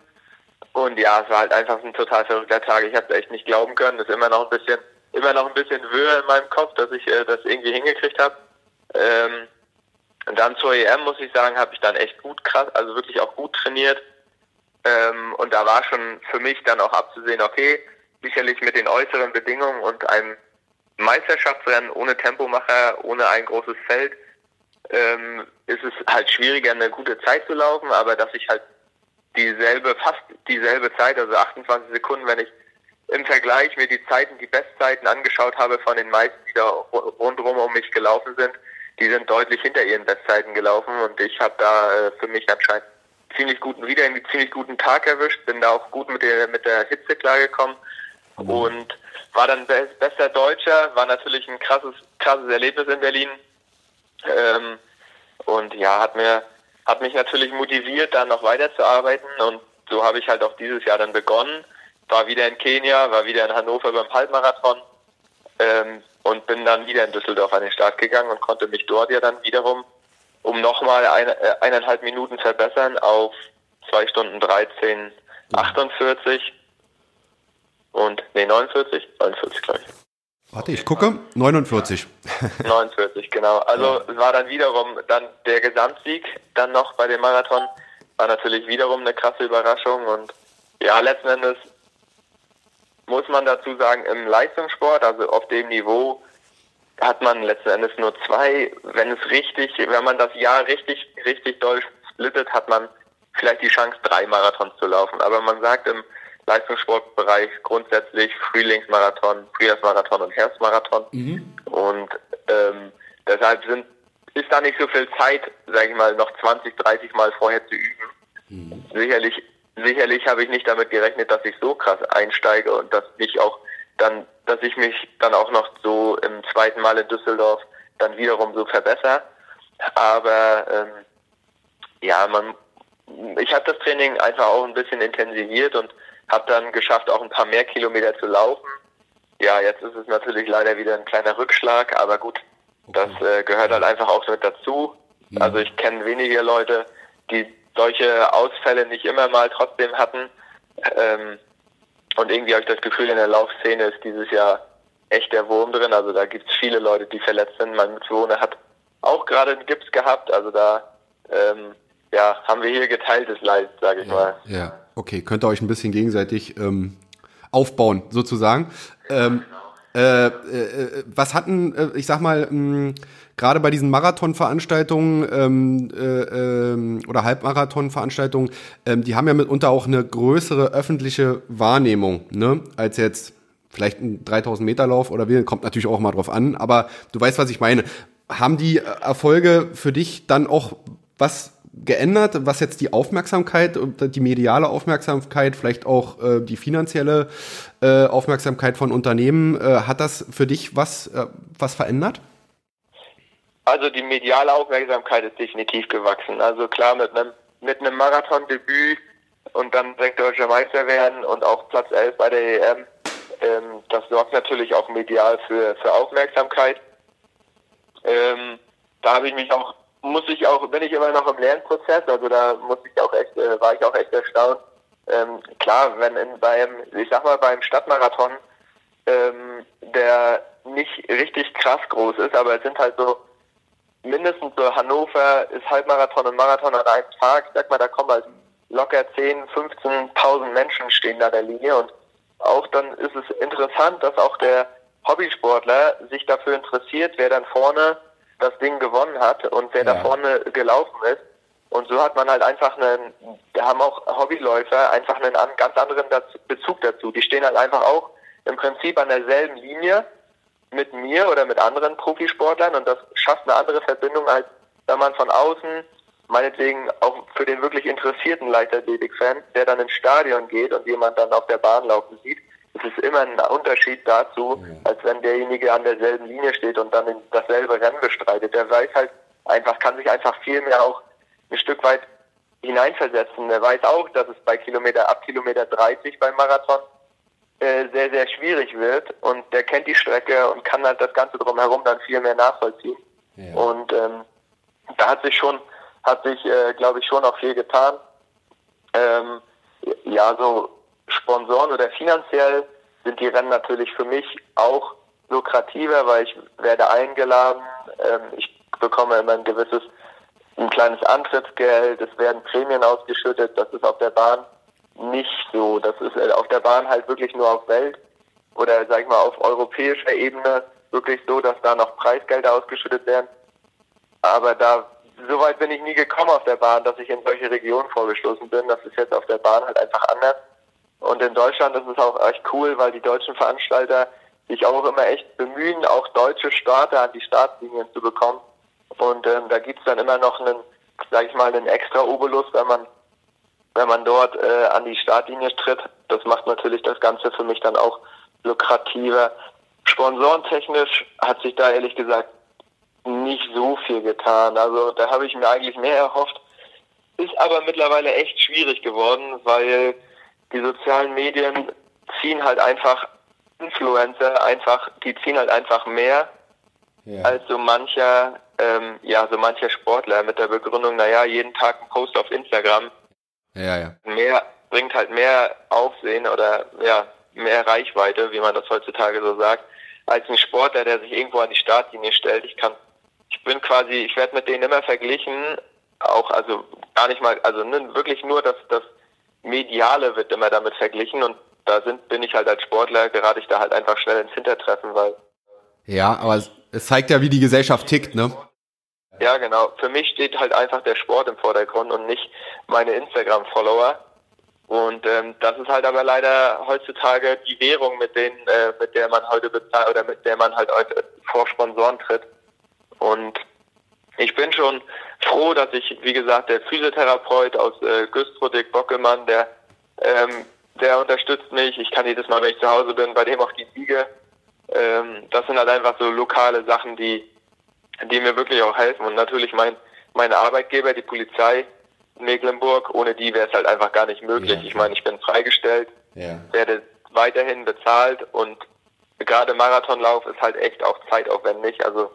Und ja, es war halt einfach ein total verrückter Tag. Ich habe es echt nicht glauben können. Das ist immer noch ein bisschen immer noch ein bisschen Höhe in meinem Kopf, dass ich äh, das irgendwie hingekriegt habe. Ähm, und dann zur EM muss ich sagen, habe ich dann echt gut krass, also wirklich auch gut trainiert. Ähm, und da war schon für mich dann auch abzusehen, okay, sicherlich mit den äußeren Bedingungen und einem Meisterschaftsrennen ohne Tempomacher, ohne ein großes Feld, ähm, ist es halt schwieriger, eine gute Zeit zu laufen, aber dass ich halt dieselbe, fast dieselbe Zeit, also 28 Sekunden, wenn ich im Vergleich mir die Zeiten, die Bestzeiten angeschaut habe von den meisten, die da rundherum um mich gelaufen sind, die sind deutlich hinter ihren Bestzeiten gelaufen und ich habe da äh, für mich anscheinend ziemlich guten wieder einen ziemlich guten Tag erwischt, bin da auch gut mit der mit der Hitze klargekommen mhm. und war dann be bester Deutscher, war natürlich ein krasses krasses Erlebnis in Berlin ähm, und ja hat mir hat mich natürlich motiviert, da noch weiterzuarbeiten und so habe ich halt auch dieses Jahr dann begonnen war wieder in Kenia, war wieder in Hannover beim Halbmarathon ähm, und bin dann wieder in Düsseldorf an den Start gegangen und konnte mich dort ja dann wiederum um nochmal eine, äh, eineinhalb Minuten verbessern auf zwei Stunden 13, 48 und nee 49, 49 gleich. Warte, ich gucke. 49. 49, genau. Also war dann wiederum dann der Gesamtsieg dann noch bei dem Marathon. War natürlich wiederum eine krasse Überraschung und ja, letzten Endes muss man dazu sagen, im Leistungssport, also auf dem Niveau, hat man letzten Endes nur zwei. Wenn es richtig, wenn man das Jahr richtig, richtig doll splittet, hat man vielleicht die Chance, drei Marathons zu laufen. Aber man sagt im Leistungssportbereich grundsätzlich Frühlingsmarathon, Frühjahrsmarathon und Herbstmarathon. Mhm. Und ähm, deshalb sind, ist da nicht so viel Zeit, sage ich mal, noch 20, 30 Mal vorher zu üben. Mhm. Sicherlich sicherlich habe ich nicht damit gerechnet, dass ich so krass einsteige und dass ich auch dann, dass ich mich dann auch noch so im zweiten Mal in Düsseldorf dann wiederum so verbessere. Aber ähm, ja, man, ich habe das Training einfach auch ein bisschen intensiviert und habe dann geschafft, auch ein paar mehr Kilometer zu laufen. Ja, jetzt ist es natürlich leider wieder ein kleiner Rückschlag, aber gut, das äh, gehört halt einfach auch mit dazu. Mhm. Also ich kenne wenige Leute, die solche Ausfälle nicht immer mal trotzdem hatten. Ähm, und irgendwie habe ich das Gefühl, in der Laufszene ist dieses Jahr echt der Wurm drin. Also da gibt es viele Leute, die verletzt sind. Mein Mitbewohner hat auch gerade einen Gips gehabt. Also da ähm, ja, haben wir hier geteiltes Leid, sage ich ja, mal. Ja, okay. Könnt ihr euch ein bisschen gegenseitig ähm, aufbauen, sozusagen. Ähm, äh, äh, was hatten, äh, ich sag mal, mh, gerade bei diesen Marathonveranstaltungen ähm, äh, ähm, oder Halbmarathonveranstaltungen, ähm, die haben ja mitunter auch eine größere öffentliche Wahrnehmung, ne, als jetzt vielleicht ein 3000 Meter Lauf oder wie, kommt natürlich auch mal drauf an, aber du weißt, was ich meine. Haben die Erfolge für dich dann auch was geändert, was jetzt die Aufmerksamkeit, die mediale Aufmerksamkeit, vielleicht auch äh, die finanzielle äh, Aufmerksamkeit von Unternehmen, äh, hat das für dich was, äh, was verändert? Also die mediale Aufmerksamkeit ist definitiv gewachsen. Also klar mit einem mit einem Marathondebüt und dann direkt deutscher Meister werden und auch Platz 11 bei der EM, ähm, das sorgt natürlich auch medial für, für Aufmerksamkeit. Ähm, da habe ich mich auch, muss ich auch, bin ich immer noch im Lernprozess, also da muss ich auch echt, äh, war ich auch echt erstaunt. Ähm, klar, wenn in beim, ich sag mal beim Stadtmarathon, ähm, der nicht richtig krass groß ist, aber es sind halt so mindestens so Hannover ist Halbmarathon und Marathon an einem Tag. Ich sag mal, da kommen halt locker 10, 15.000 Menschen stehen da der Linie und auch dann ist es interessant, dass auch der Hobbysportler sich dafür interessiert, wer dann vorne das Ding gewonnen hat und wer ja. da vorne gelaufen ist. Und so hat man halt einfach einen, da haben auch Hobbyläufer einfach einen ganz anderen Bezug dazu. Die stehen halt einfach auch im Prinzip an derselben Linie mit mir oder mit anderen Profisportlern und das schafft eine andere Verbindung, als wenn man von außen, meinetwegen auch für den wirklich interessierten Leichtathletik-Fan, der dann ins Stadion geht und jemand dann auf der Bahn laufen sieht, es ist immer ein Unterschied dazu, als wenn derjenige an derselben Linie steht und dann dasselbe Rennen bestreitet. Der weiß halt einfach, kann sich einfach viel mehr auch ein Stück weit hineinversetzen. Der weiß auch, dass es bei Kilometer ab Kilometer 30 beim Marathon äh, sehr, sehr schwierig wird und der kennt die Strecke und kann halt das Ganze drumherum dann viel mehr nachvollziehen. Ja. Und ähm, da hat sich schon, hat sich, äh, glaube ich, schon auch viel getan. Ähm, ja, so Sponsoren oder finanziell sind die Rennen natürlich für mich auch lukrativer, weil ich werde eingeladen, ähm, ich bekomme immer ein gewisses, ein kleines Antrittsgeld, es werden Prämien ausgeschüttet, das ist auf der Bahn nicht so. Das ist äh, auf der Bahn halt wirklich nur auf Welt oder sag ich mal auf europäischer Ebene wirklich so, dass da noch Preisgelder ausgeschüttet werden. Aber da soweit bin ich nie gekommen auf der Bahn, dass ich in solche Regionen vorgestoßen bin. Das ist jetzt auf der Bahn halt einfach anders. Und in Deutschland ist es auch echt cool, weil die deutschen Veranstalter sich auch immer echt bemühen, auch deutsche Starter an die Startlinien zu bekommen. Und ähm, da gibt's dann immer noch einen, sag ich mal, einen extra Obolus, wenn man wenn man dort äh, an die Startlinie tritt. Das macht natürlich das Ganze für mich dann auch lukrativer. Sponsorentechnisch hat sich da ehrlich gesagt nicht so viel getan. Also da habe ich mir eigentlich mehr erhofft. Ist aber mittlerweile echt schwierig geworden, weil die sozialen Medien ziehen halt einfach Influencer einfach, die ziehen halt einfach mehr ja. als so mancher, ähm, ja, so mancher Sportler mit der Begründung, naja, jeden Tag ein Post auf Instagram ja, ja. Mehr bringt halt mehr Aufsehen oder ja, mehr Reichweite, wie man das heutzutage so sagt, als ein Sportler, der sich irgendwo an die Startlinie stellt. Ich kann, ich bin quasi, ich werde mit denen immer verglichen, auch also gar nicht mal, also ne, wirklich nur das, das Mediale wird immer damit verglichen und da sind, bin ich halt als Sportler, gerade ich da halt einfach schnell ins Hintertreffen, weil. Ja, aber es zeigt ja, wie die Gesellschaft tickt, ne? Ja, genau. Für mich steht halt einfach der Sport im Vordergrund und nicht meine Instagram-Follower. Und ähm, das ist halt aber leider heutzutage die Währung, mit denen, äh, mit der man heute bezahlt oder mit der man halt heute vor Sponsoren tritt. Und ich bin schon froh, dass ich, wie gesagt, der Physiotherapeut aus äh, Güstrodik Bockelmann, der ähm, der unterstützt mich. Ich kann jedes Mal, wenn ich zu Hause bin, bei dem auf die Siege. Ähm, das sind halt einfach so lokale Sachen, die die mir wirklich auch helfen. Und natürlich mein, meine Arbeitgeber, die Polizei in Mecklenburg, ohne die wäre es halt einfach gar nicht möglich. Ja. Ich meine, ich bin freigestellt, ja. werde weiterhin bezahlt und gerade Marathonlauf ist halt echt auch zeitaufwendig. Also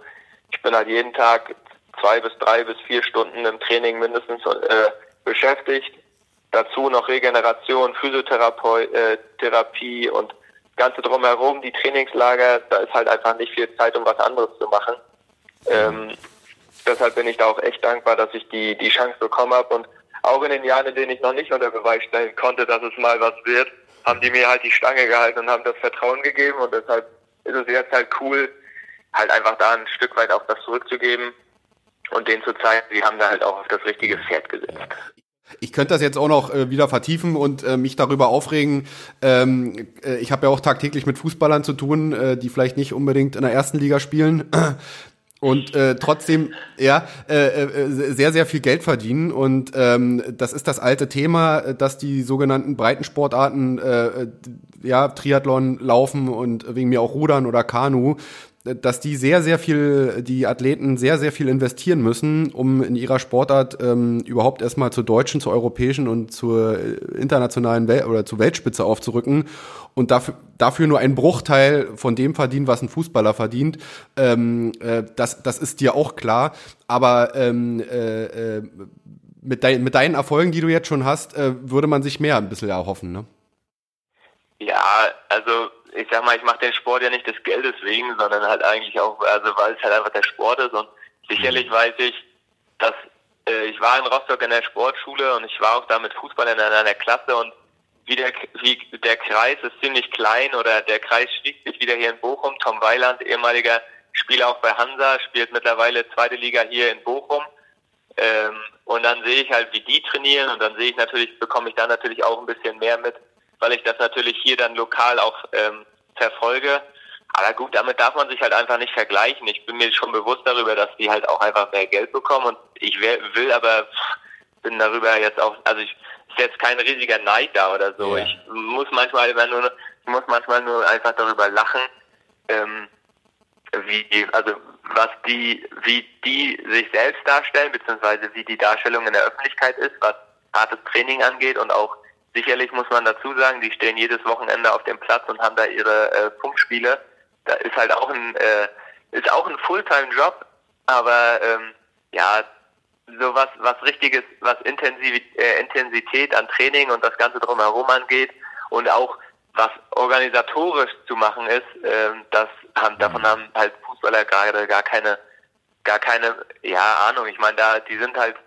ich bin halt jeden Tag zwei bis drei bis vier Stunden im Training mindestens äh, beschäftigt. Dazu noch Regeneration, Physiotherapie äh, und ganze drumherum, die Trainingslager, da ist halt einfach nicht viel Zeit, um was anderes zu machen. Ähm, deshalb bin ich da auch echt dankbar, dass ich die, die Chance bekommen habe. Und auch in den Jahren, in denen ich noch nicht unter Beweis stellen konnte, dass es mal was wird, haben die mir halt die Stange gehalten und haben das Vertrauen gegeben. Und deshalb ist es jetzt halt cool, halt einfach da ein Stück weit auch das zurückzugeben und denen zu zeigen, sie haben da halt auch auf das richtige Pferd gesetzt. Ich könnte das jetzt auch noch äh, wieder vertiefen und äh, mich darüber aufregen. Ähm, äh, ich habe ja auch tagtäglich mit Fußballern zu tun, äh, die vielleicht nicht unbedingt in der ersten Liga spielen und äh, trotzdem ja äh, äh, sehr sehr viel Geld verdienen. Und ähm, das ist das alte Thema, dass die sogenannten Breitensportarten äh, ja Triathlon laufen und wegen mir auch Rudern oder Kanu dass die sehr, sehr viel, die Athleten sehr, sehr viel investieren müssen, um in ihrer Sportart ähm, überhaupt erstmal zur deutschen, zur europäischen und zur internationalen Welt oder zur Weltspitze aufzurücken und dafür, dafür nur einen Bruchteil von dem verdienen, was ein Fußballer verdient. Ähm, äh, das, das ist dir auch klar. Aber ähm, äh, äh, mit, dein, mit deinen Erfolgen, die du jetzt schon hast, äh, würde man sich mehr ein bisschen erhoffen, ne? Ja, also ich sag mal, ich mache den Sport ja nicht des Geldes wegen, sondern halt eigentlich auch, also weil es halt einfach der Sport ist und sicherlich mhm. weiß ich, dass äh, ich war in Rostock in der Sportschule und ich war auch da mit Fußballern in einer Klasse und wie der, wie der Kreis ist ziemlich klein oder der Kreis schließt sich wieder hier in Bochum. Tom Weiland, ehemaliger spiele auch bei Hansa, spielt mittlerweile zweite Liga hier in Bochum. Ähm, und dann sehe ich halt, wie die trainieren und dann sehe ich natürlich, bekomme ich da natürlich auch ein bisschen mehr mit, weil ich das natürlich hier dann lokal auch ähm, verfolge. Aber gut, damit darf man sich halt einfach nicht vergleichen. Ich bin mir schon bewusst darüber, dass die halt auch einfach mehr Geld bekommen und ich will aber, bin darüber jetzt auch, also ich, ist jetzt kein riesiger Neid da oder so. Ja. Ich muss manchmal immer nur, ich muss manchmal nur einfach darüber lachen, ähm, wie, also was die, wie die sich selbst darstellen, beziehungsweise wie die Darstellung in der Öffentlichkeit ist, was hartes Training angeht und auch sicherlich muss man dazu sagen, die stehen jedes Wochenende auf dem Platz und haben da ihre äh, Punktspiele. Da ist halt auch ein, äh, ist auch ein Fulltime-Job, aber ähm, ja, so was, was richtiges, was Intensiv äh, Intensität an Training und das Ganze drumherum angeht und auch was organisatorisch zu machen ist, ähm, das haben, davon mhm. haben halt Fußballer gerade gar keine, gar keine, ja, Ahnung. Ich meine, da, die sind halt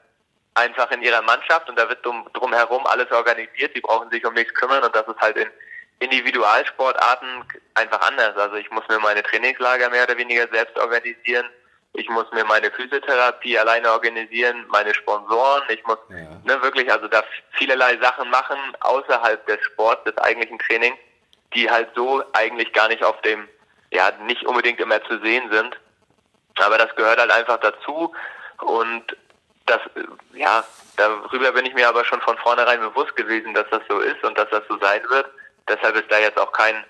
einfach in ihrer Mannschaft und da wird drum, drumherum alles organisiert. Die brauchen sich um nichts kümmern und das ist halt in Individualsportarten einfach anders. Also ich muss mir meine Trainingslager mehr oder weniger selbst organisieren. Ich muss mir meine Physiotherapie alleine organisieren, meine Sponsoren. Ich muss ja. ne, wirklich also da vielerlei Sachen machen außerhalb des Sports, des eigentlichen Trainings, die halt so eigentlich gar nicht auf dem ja nicht unbedingt immer zu sehen sind. Aber das gehört halt einfach dazu und das, ja, darüber bin ich mir aber schon von vornherein bewusst gewesen, dass das so ist und dass das so sein wird. Deshalb ist da jetzt auch kein,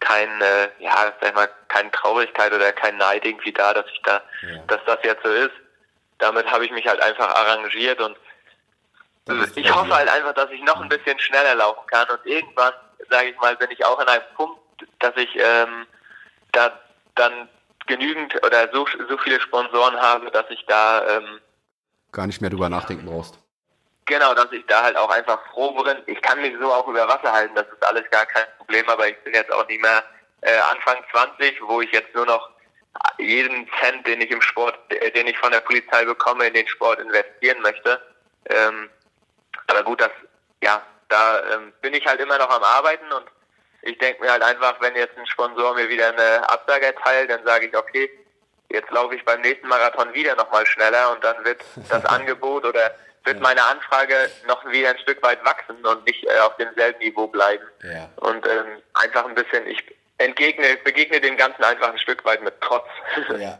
kein, äh, ja, sag ich mal, keine Traurigkeit oder kein Neid irgendwie da, dass ich da, ja. dass das jetzt so ist. Damit habe ich mich halt einfach arrangiert und ich hoffe halt einfach, dass ich noch ein bisschen schneller laufen kann und irgendwann, sage ich mal, bin ich auch in einem Punkt, dass ich ähm, da dann genügend oder so, so viele Sponsoren habe, dass ich da ähm, gar nicht mehr drüber nachdenken brauchst. Genau, dass ich da halt auch einfach froh bin. Ich kann mich so auch über Wasser halten, das ist alles gar kein Problem, aber ich bin jetzt auch nicht mehr äh, Anfang 20, wo ich jetzt nur noch jeden Cent, den ich im Sport, äh, den ich von der Polizei bekomme, in den Sport investieren möchte. Ähm, aber gut, das, ja, da ähm, bin ich halt immer noch am Arbeiten und ich denke mir halt einfach, wenn jetzt ein Sponsor mir wieder eine Absage erteilt, dann sage ich, okay, jetzt laufe ich beim nächsten Marathon wieder nochmal schneller und dann wird das Angebot oder wird meine Anfrage noch wieder ein Stück weit wachsen und nicht äh, auf demselben Niveau bleiben. Ja. Und ähm, einfach ein bisschen, ich entgegne, begegne dem Ganzen einfach ein Stück weit mit Trotz. Ja.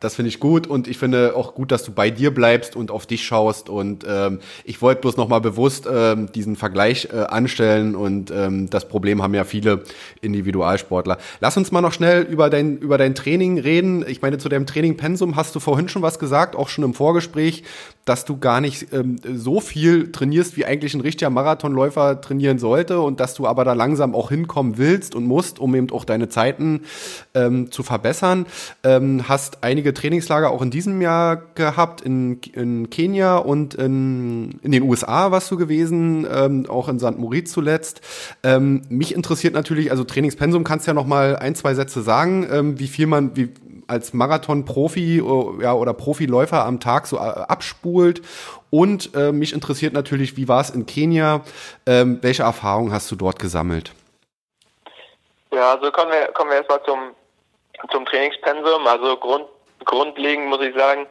Das finde ich gut und ich finde auch gut, dass du bei dir bleibst und auf dich schaust. Und ähm, ich wollte bloß nochmal bewusst ähm, diesen Vergleich äh, anstellen und ähm, das Problem haben ja viele Individualsportler. Lass uns mal noch schnell über dein, über dein Training reden. Ich meine, zu deinem Training-Pensum hast du vorhin schon was gesagt, auch schon im Vorgespräch, dass du gar nicht ähm, so viel trainierst, wie eigentlich ein richtiger Marathonläufer trainieren sollte und dass du aber da langsam auch hinkommen willst und musst, um eben auch deine Zeiten ähm, zu verbessern. Ähm, hast einige einige Trainingslager auch in diesem Jahr gehabt, in, in Kenia und in, in den USA warst du gewesen, ähm, auch in St. Moritz zuletzt. Ähm, mich interessiert natürlich, also Trainingspensum kannst du ja noch mal ein, zwei Sätze sagen, ähm, wie viel man, wie, als Marathon-Profi äh, ja, oder Profiläufer am Tag so äh, abspult. Und äh, mich interessiert natürlich, wie war es in Kenia? Ähm, welche Erfahrungen hast du dort gesammelt? Ja, also kommen wir, kommen wir erstmal zum, zum Trainingspensum. Also Grund, grundlegend muss ich sagen,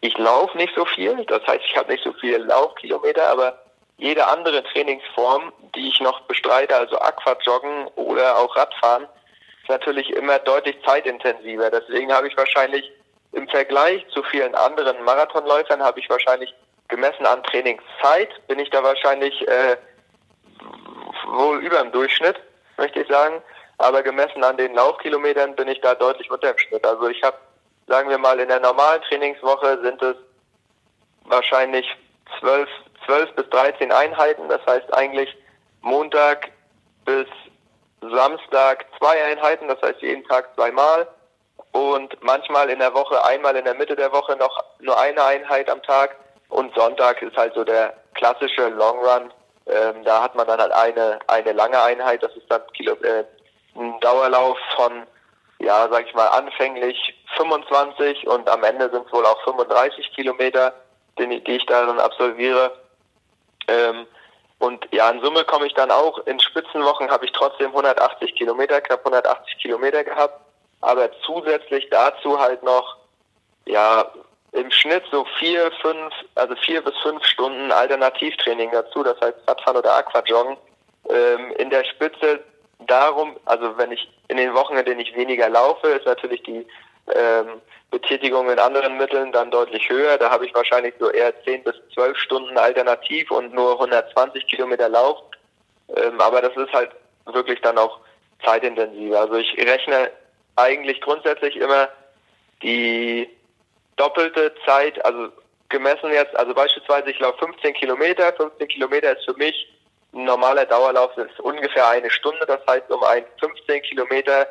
ich laufe nicht so viel. Das heißt, ich habe nicht so viele Laufkilometer, aber jede andere Trainingsform, die ich noch bestreite, also Aquajoggen oder auch Radfahren, ist natürlich immer deutlich zeitintensiver. Deswegen habe ich wahrscheinlich im Vergleich zu vielen anderen Marathonläufern habe ich wahrscheinlich gemessen an Trainingszeit bin ich da wahrscheinlich äh, wohl über dem Durchschnitt, möchte ich sagen. Aber gemessen an den Laufkilometern bin ich da deutlich unter dem Schnitt. Also ich habe sagen wir mal, in der normalen Trainingswoche sind es wahrscheinlich zwölf, zwölf bis dreizehn Einheiten. Das heißt eigentlich Montag bis Samstag zwei Einheiten, das heißt jeden Tag zweimal. Und manchmal in der Woche, einmal in der Mitte der Woche noch nur eine Einheit am Tag. Und Sonntag ist halt so der klassische Long Run. Ähm, da hat man dann halt eine, eine lange Einheit, das ist dann Kilo, äh, ein Dauerlauf von ja, sag ich mal, anfänglich 25 und am Ende sind es wohl auch 35 Kilometer, die, die ich da dann absolviere. Ähm, und ja, in Summe komme ich dann auch, in Spitzenwochen habe ich trotzdem 180 Kilometer, knapp 180 Kilometer gehabt. aber zusätzlich dazu halt noch, ja, im Schnitt so vier, fünf, also vier bis fünf Stunden Alternativtraining dazu, das heißt Radfahren oder Aquajoggen. Ähm, in der Spitze darum, also wenn ich in den Wochen, in denen ich weniger laufe, ist natürlich die ähm, Betätigung in anderen Mitteln dann deutlich höher. Da habe ich wahrscheinlich so eher 10 bis 12 Stunden alternativ und nur 120 Kilometer Lauf. Ähm, aber das ist halt wirklich dann auch zeitintensiver. Also ich rechne eigentlich grundsätzlich immer die doppelte Zeit, also gemessen jetzt, also beispielsweise ich laufe 15 Kilometer, 15 Kilometer ist für mich ein normaler Dauerlauf, das ist ungefähr eine Stunde, das heißt um einen 15 Kilometer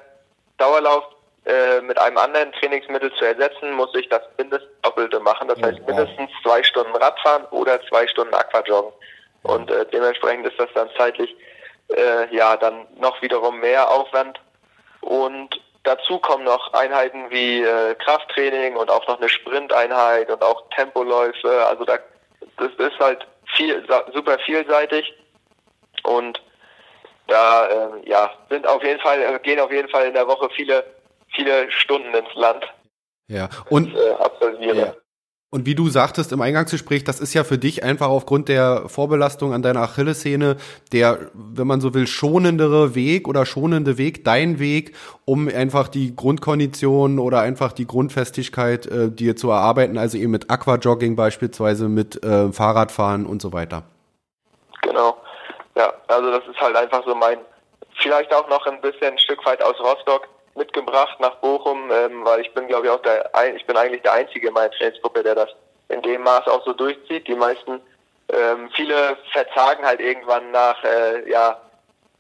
Dauerlauf äh, mit einem anderen Trainingsmittel zu ersetzen, muss ich das mindestens Doppelte machen. Das heißt mindestens zwei Stunden Radfahren oder zwei Stunden Aquajoggen. Und äh, dementsprechend ist das dann zeitlich äh, ja dann noch wiederum mehr Aufwand. Und dazu kommen noch Einheiten wie äh, Krafttraining und auch noch eine Sprinteinheit und auch Tempoläufe. Also da das ist halt viel super vielseitig und da äh, ja sind auf jeden Fall gehen auf jeden Fall in der Woche viele viele Stunden ins Land. Ja, und, äh, absolviere. Ja. Und wie du sagtest im Eingangsgespräch, das ist ja für dich einfach aufgrund der Vorbelastung an deiner Achillessehne der, wenn man so will, schonendere Weg oder schonende Weg, dein Weg, um einfach die Grundkondition oder einfach die Grundfestigkeit äh, dir zu erarbeiten, also eben mit Aquajogging beispielsweise, mit äh, Fahrradfahren und so weiter. Genau. Ja, also das ist halt einfach so mein, vielleicht auch noch ein bisschen ein Stück weit aus Rostock, mitgebracht nach Bochum, ähm, weil ich bin, glaube ich, auch der, ich bin eigentlich der Einzige in meiner Trainingsgruppe, der das in dem Maß auch so durchzieht. Die meisten, ähm, viele verzagen halt irgendwann nach, äh, ja,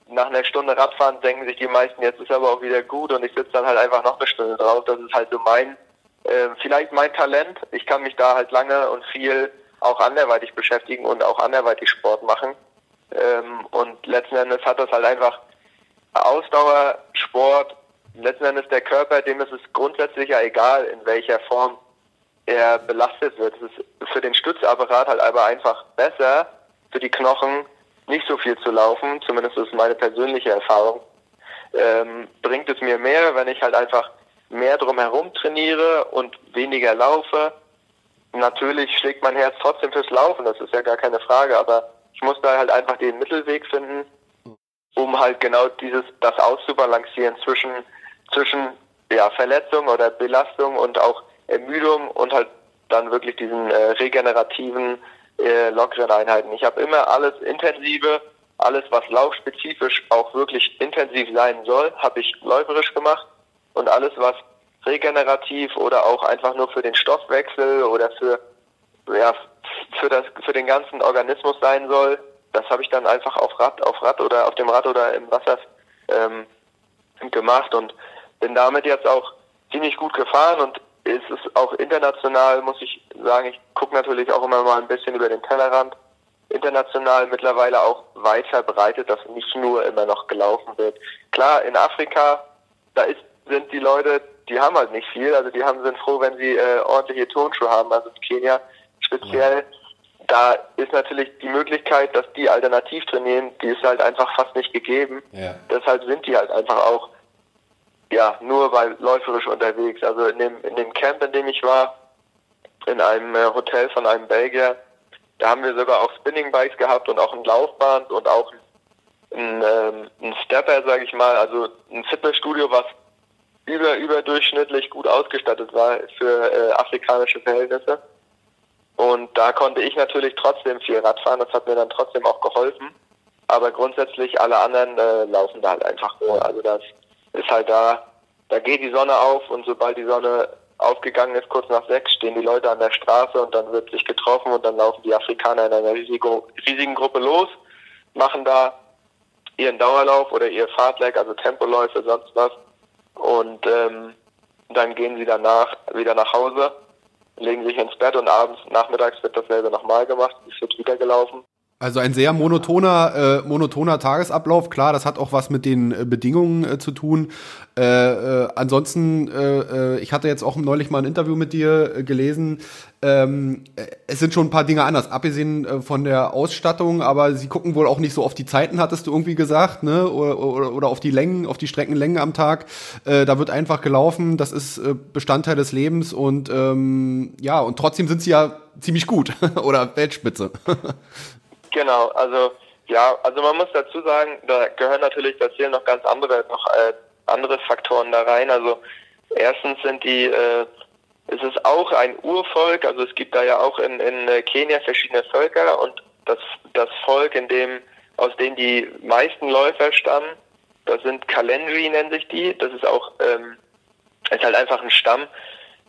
nach einer Stunde Radfahren denken sich die meisten, jetzt ist aber auch wieder gut und ich sitze dann halt einfach noch eine Stunde drauf. Das ist halt so mein, äh, vielleicht mein Talent. Ich kann mich da halt lange und viel auch anderweitig beschäftigen und auch anderweitig Sport machen. Ähm, und letzten Endes hat das halt einfach Ausdauer, Sport letzten Endes der Körper, dem ist es grundsätzlich ja egal, in welcher Form er belastet wird. Es ist für den Stützapparat halt aber einfach besser, für die Knochen nicht so viel zu laufen, zumindest ist meine persönliche Erfahrung. Ähm, bringt es mir mehr, wenn ich halt einfach mehr drumherum trainiere und weniger laufe. Natürlich schlägt mein Herz trotzdem fürs Laufen, das ist ja gar keine Frage, aber ich muss da halt einfach den Mittelweg finden, um halt genau dieses, das auszubalancieren zwischen zwischen ja, Verletzung oder Belastung und auch Ermüdung und halt dann wirklich diesen äh, regenerativen, äh, lockeren Einheiten. Ich habe immer alles intensive, alles was laufspezifisch auch wirklich intensiv sein soll, habe ich läuferisch gemacht und alles was regenerativ oder auch einfach nur für den Stoffwechsel oder für ja, für das für den ganzen Organismus sein soll, das habe ich dann einfach auf Rad auf Rad oder auf dem Rad oder im Wasser ähm, gemacht und bin damit jetzt auch ziemlich gut gefahren und es ist auch international, muss ich sagen, ich gucke natürlich auch immer mal ein bisschen über den Tellerrand. International mittlerweile auch weit verbreitet, dass nicht nur immer noch gelaufen wird. Klar, in Afrika, da ist, sind die Leute, die haben halt nicht viel, also die haben, sind froh, wenn sie äh, ordentliche Tonschuhe haben, also in Kenia speziell. Da ist natürlich die Möglichkeit, dass die alternativ trainieren, die ist halt einfach fast nicht gegeben. Ja. Deshalb sind die halt einfach auch ja, nur weil läuferisch unterwegs. Also in dem, in dem Camp, in dem ich war, in einem äh, Hotel von einem Belgier, da haben wir sogar auch Spinning Bikes gehabt und auch ein Laufband und auch ein, ähm, ein Stepper, sage ich mal, also ein Fitnessstudio, was über überdurchschnittlich gut ausgestattet war für äh, afrikanische Verhältnisse. Und da konnte ich natürlich trotzdem viel Radfahren, das hat mir dann trotzdem auch geholfen. Aber grundsätzlich alle anderen äh, laufen da halt einfach nur. Also das ist halt da, da geht die Sonne auf und sobald die Sonne aufgegangen ist, kurz nach sechs, stehen die Leute an der Straße und dann wird sich getroffen und dann laufen die Afrikaner in einer riesigen, Gruppe los, machen da ihren Dauerlauf oder ihr Fahrtleck, also Tempoläufe, sonst was. Und ähm, dann gehen sie danach wieder nach Hause, legen sich ins Bett und abends, nachmittags wird dasselbe nochmal gemacht, es wird wieder gelaufen. Also ein sehr monotoner, äh, monotoner Tagesablauf. Klar, das hat auch was mit den äh, Bedingungen äh, zu tun. Äh, äh, ansonsten, äh, äh, ich hatte jetzt auch neulich mal ein Interview mit dir äh, gelesen. Ähm, äh, es sind schon ein paar Dinge anders, abgesehen äh, von der Ausstattung, aber sie gucken wohl auch nicht so auf die Zeiten, hattest du irgendwie gesagt, ne? Oder, oder, oder auf die Längen, auf die Streckenlängen am Tag. Äh, da wird einfach gelaufen, das ist äh, Bestandteil des Lebens und ähm, ja, und trotzdem sind sie ja ziemlich gut oder Weltspitze. Genau, also ja, also man muss dazu sagen, da gehören natürlich, da zählen noch ganz andere, noch äh, andere Faktoren da rein. Also erstens sind die, äh, es ist auch ein Urvolk, also es gibt da ja auch in, in äh, Kenia verschiedene Völker und das, das Volk, in dem, aus dem die meisten Läufer stammen, das sind Kalenji nennen sich die, das ist auch, ähm, ist halt einfach ein Stamm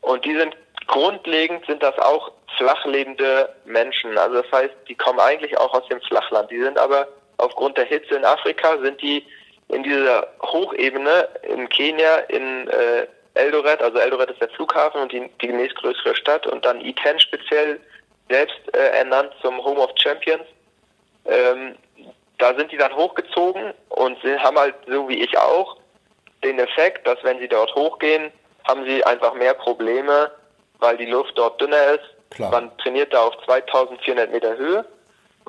und die sind grundlegend sind das auch flach lebende Menschen. Also das heißt, die kommen eigentlich auch aus dem Flachland. Die sind aber aufgrund der Hitze in Afrika, sind die in dieser Hochebene in Kenia, in äh, Eldoret, also Eldoret ist der Flughafen und die, die nächstgrößere Stadt und dann I10 speziell selbst äh, ernannt zum Home of Champions. Ähm, da sind die dann hochgezogen und haben halt, so wie ich auch, den Effekt, dass wenn sie dort hochgehen, haben sie einfach mehr Probleme, weil die Luft dort dünner ist. Klar. Man trainiert da auf 2400 Meter Höhe.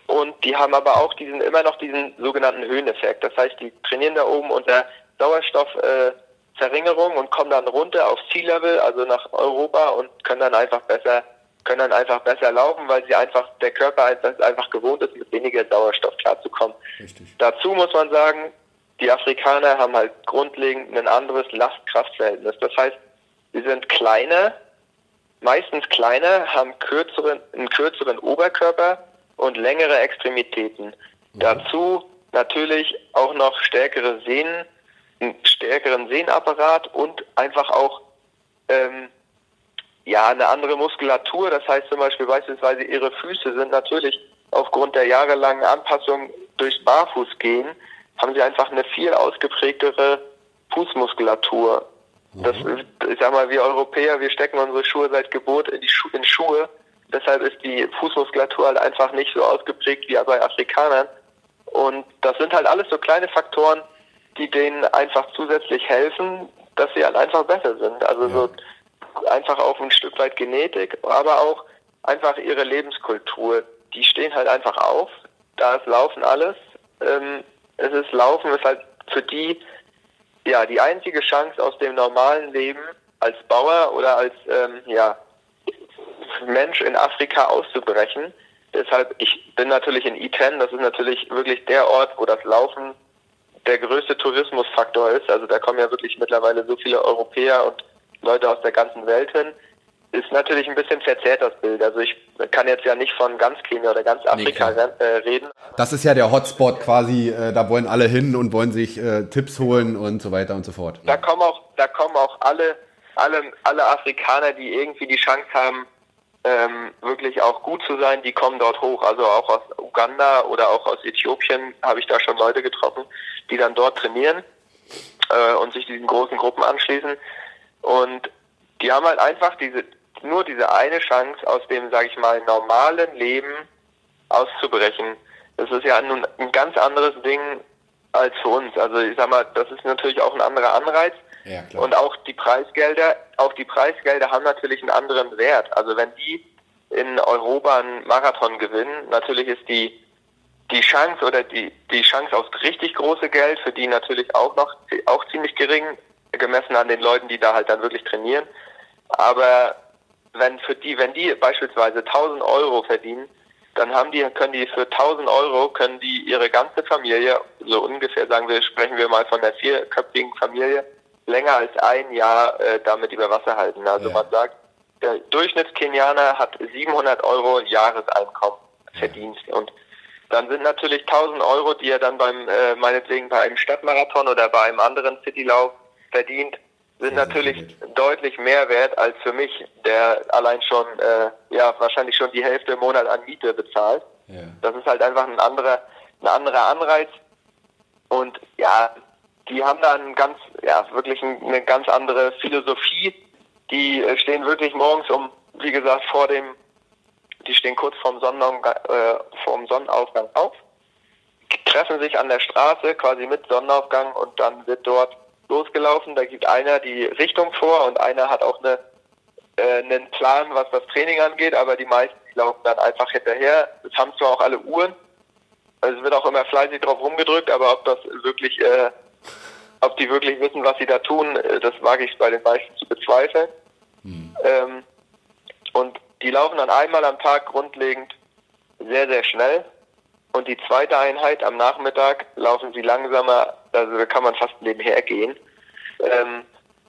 Und die haben aber auch diesen, immer noch diesen sogenannten Höheneffekt. Das heißt, die trainieren da oben unter Sauerstoffverringerung äh, und kommen dann runter auf Sea-Level, also nach Europa und können dann einfach besser, können dann einfach besser laufen, weil sie einfach, der Körper einfach gewohnt ist, mit weniger Sauerstoff klarzukommen. Richtig. Dazu muss man sagen, die Afrikaner haben halt grundlegend ein anderes Last-Kraft-Verhältnis. Das heißt, sie sind kleiner, meistens kleiner, haben kürzeren, einen kürzeren Oberkörper und längere Extremitäten. Mhm. Dazu natürlich auch noch stärkere Sehnen, einen stärkeren Sehnapparat und einfach auch ähm, ja eine andere Muskulatur. Das heißt zum Beispiel beispielsweise ihre Füße sind natürlich aufgrund der jahrelangen Anpassung durchs Barfußgehen haben sie einfach eine viel ausgeprägtere Fußmuskulatur. Das, mhm. ich sag mal, wir Europäer, wir stecken unsere Schuhe seit Geburt in die Schu in Schuhe. Deshalb ist die Fußmuskulatur halt einfach nicht so ausgeprägt wie bei Afrikanern. Und das sind halt alles so kleine Faktoren, die denen einfach zusätzlich helfen, dass sie halt einfach besser sind. Also ja. so einfach auch ein Stück weit Genetik, aber auch einfach ihre Lebenskultur. Die stehen halt einfach auf. Da ist Laufen alles. Ähm, es ist Laufen ist halt für die ja, die einzige Chance aus dem normalen Leben als Bauer oder als ähm, ja, Mensch in Afrika auszubrechen. Deshalb, ich bin natürlich in I10, das ist natürlich wirklich der Ort, wo das Laufen der größte Tourismusfaktor ist. Also da kommen ja wirklich mittlerweile so viele Europäer und Leute aus der ganzen Welt hin ist natürlich ein bisschen verzerrt, das Bild. Also ich kann jetzt ja nicht von ganz Kenia oder ganz Afrika nee, äh, reden. Das ist ja der Hotspot quasi, äh, da wollen alle hin und wollen sich äh, Tipps holen und so weiter und so fort. Da kommen auch, da kommen auch alle, alle, alle Afrikaner, die irgendwie die Chance haben, ähm, wirklich auch gut zu sein, die kommen dort hoch. Also auch aus Uganda oder auch aus Äthiopien habe ich da schon Leute getroffen, die dann dort trainieren äh, und sich diesen großen Gruppen anschließen. Und die haben halt einfach diese nur diese eine Chance, aus dem, sage ich mal, normalen Leben auszubrechen. Das ist ja nun ein ganz anderes Ding als für uns. Also ich sag mal, das ist natürlich auch ein anderer Anreiz. Ja. Und auch die Preisgelder, auch die Preisgelder haben natürlich einen anderen Wert. Also wenn die in Europa einen Marathon gewinnen, natürlich ist die die Chance oder die die Chance auf richtig große Geld für die natürlich auch noch auch ziemlich gering gemessen an den Leuten, die da halt dann wirklich trainieren. Aber wenn für die, wenn die beispielsweise 1000 Euro verdienen, dann haben die, können die für 1000 Euro, können die ihre ganze Familie, so ungefähr sagen wir, sprechen wir mal von der vierköpfigen Familie, länger als ein Jahr äh, damit über Wasser halten. Also ja. man sagt, der Durchschnittskenianer hat 700 Euro Jahreseinkommen verdient ja. und dann sind natürlich 1000 Euro, die er dann beim, äh, meinetwegen bei einem Stadtmarathon oder bei einem anderen Citylauf verdient, sind natürlich deutlich mehr wert als für mich, der allein schon, äh, ja, wahrscheinlich schon die Hälfte im Monat an Miete bezahlt. Ja. Das ist halt einfach ein anderer, ein anderer Anreiz. Und ja, die haben da ein ganz, ja, wirklich eine ganz andere Philosophie. Die äh, stehen wirklich morgens um, wie gesagt, vor dem die stehen kurz vorm Sonnenaufgang, äh, vorm Sonnenaufgang auf, treffen sich an der Straße quasi mit Sonnenaufgang und dann wird dort losgelaufen. Da gibt einer die Richtung vor und einer hat auch eine, äh, einen Plan, was das Training angeht, aber die meisten die laufen dann einfach hinterher. Es haben zwar auch alle Uhren, also es wird auch immer fleißig drauf rumgedrückt, aber ob das wirklich, äh, ob die wirklich wissen, was sie da tun, äh, das wage ich bei den meisten zu bezweifeln. Mhm. Ähm, und die laufen dann einmal am Tag grundlegend sehr, sehr schnell. Und die zweite Einheit am Nachmittag laufen sie langsamer, also da kann man fast nebenher gehen. Ähm,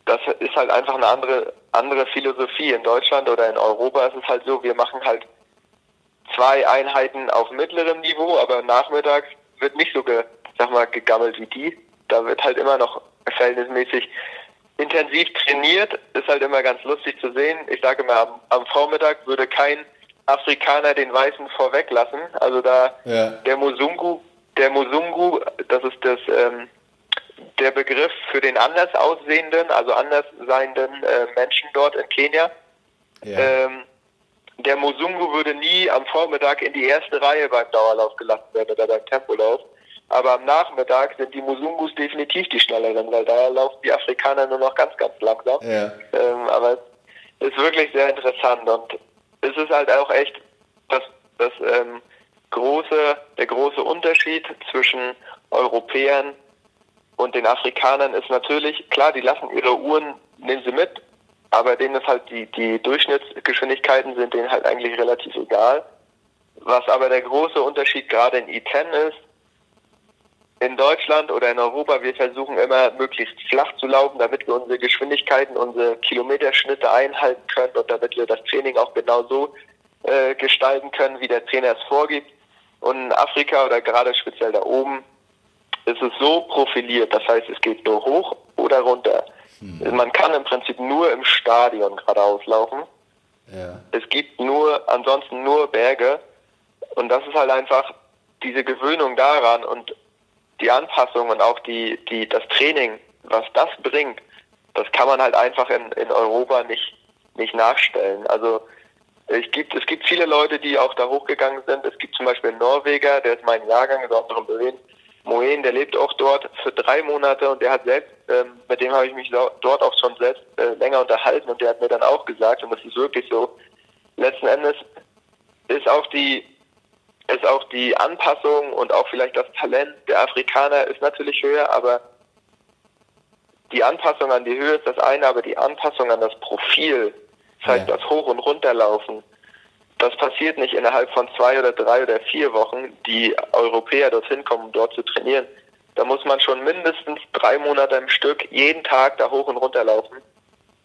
das ist halt einfach eine andere, andere Philosophie. In Deutschland oder in Europa ist es halt so, wir machen halt zwei Einheiten auf mittlerem Niveau, aber nachmittags wird nicht so, ge, sag mal, gegammelt wie die. Da wird halt immer noch verhältnismäßig intensiv trainiert. Ist halt immer ganz lustig zu sehen. Ich sage immer, am, am Vormittag würde kein Afrikaner den Weißen vorweglassen. Also da ja. der Musungu, der Musungu, das ist das ähm, der Begriff für den anders aussehenden, also anders seienden äh, Menschen dort in Kenia. Ja. Ähm, der Musungu würde nie am Vormittag in die erste Reihe beim Dauerlauf gelassen werden oder beim Tempolauf. Aber am Nachmittag sind die Musungus definitiv die schnelleren, weil da laufen die Afrikaner nur noch ganz, ganz langsam. Ja. Ähm, aber es ist wirklich sehr interessant und es ist halt auch echt das, das ähm, große, der große Unterschied zwischen Europäern und den Afrikanern ist natürlich, klar, die lassen ihre Uhren, nehmen sie mit, aber denen ist halt die, die Durchschnittsgeschwindigkeiten sind denen halt eigentlich relativ egal. Was aber der große Unterschied gerade in I10 ist, in Deutschland oder in Europa, wir versuchen immer möglichst flach zu laufen, damit wir unsere Geschwindigkeiten, unsere Kilometerschnitte einhalten können und damit wir das Training auch genau so äh, gestalten können, wie der Trainer es vorgibt. Und in Afrika oder gerade speziell da oben ist es so profiliert, das heißt, es geht nur hoch oder runter. Mhm. Man kann im Prinzip nur im Stadion geradeaus laufen. Ja. Es gibt nur, ansonsten nur Berge. Und das ist halt einfach diese Gewöhnung daran und die Anpassung und auch die, die, das Training, was das bringt, das kann man halt einfach in, in Europa nicht, nicht nachstellen. Also es gibt, es gibt viele Leute, die auch da hochgegangen sind. Es gibt zum Beispiel einen Norweger, der ist mein Jahrgang, ist auch noch in Moen, der lebt auch dort für drei Monate und der hat selbst, ähm, mit dem habe ich mich dort auch schon selbst äh, länger unterhalten und der hat mir dann auch gesagt, und das ist wirklich so, letzten Endes ist auch die ist auch die Anpassung und auch vielleicht das Talent der Afrikaner ist natürlich höher, aber die Anpassung an die Höhe ist das eine, aber die Anpassung an das Profil, das heißt ja. das Hoch- und Runterlaufen, das passiert nicht innerhalb von zwei oder drei oder vier Wochen, die Europäer dorthin kommen, um dort zu trainieren. Da muss man schon mindestens drei Monate im Stück jeden Tag da hoch und runter laufen,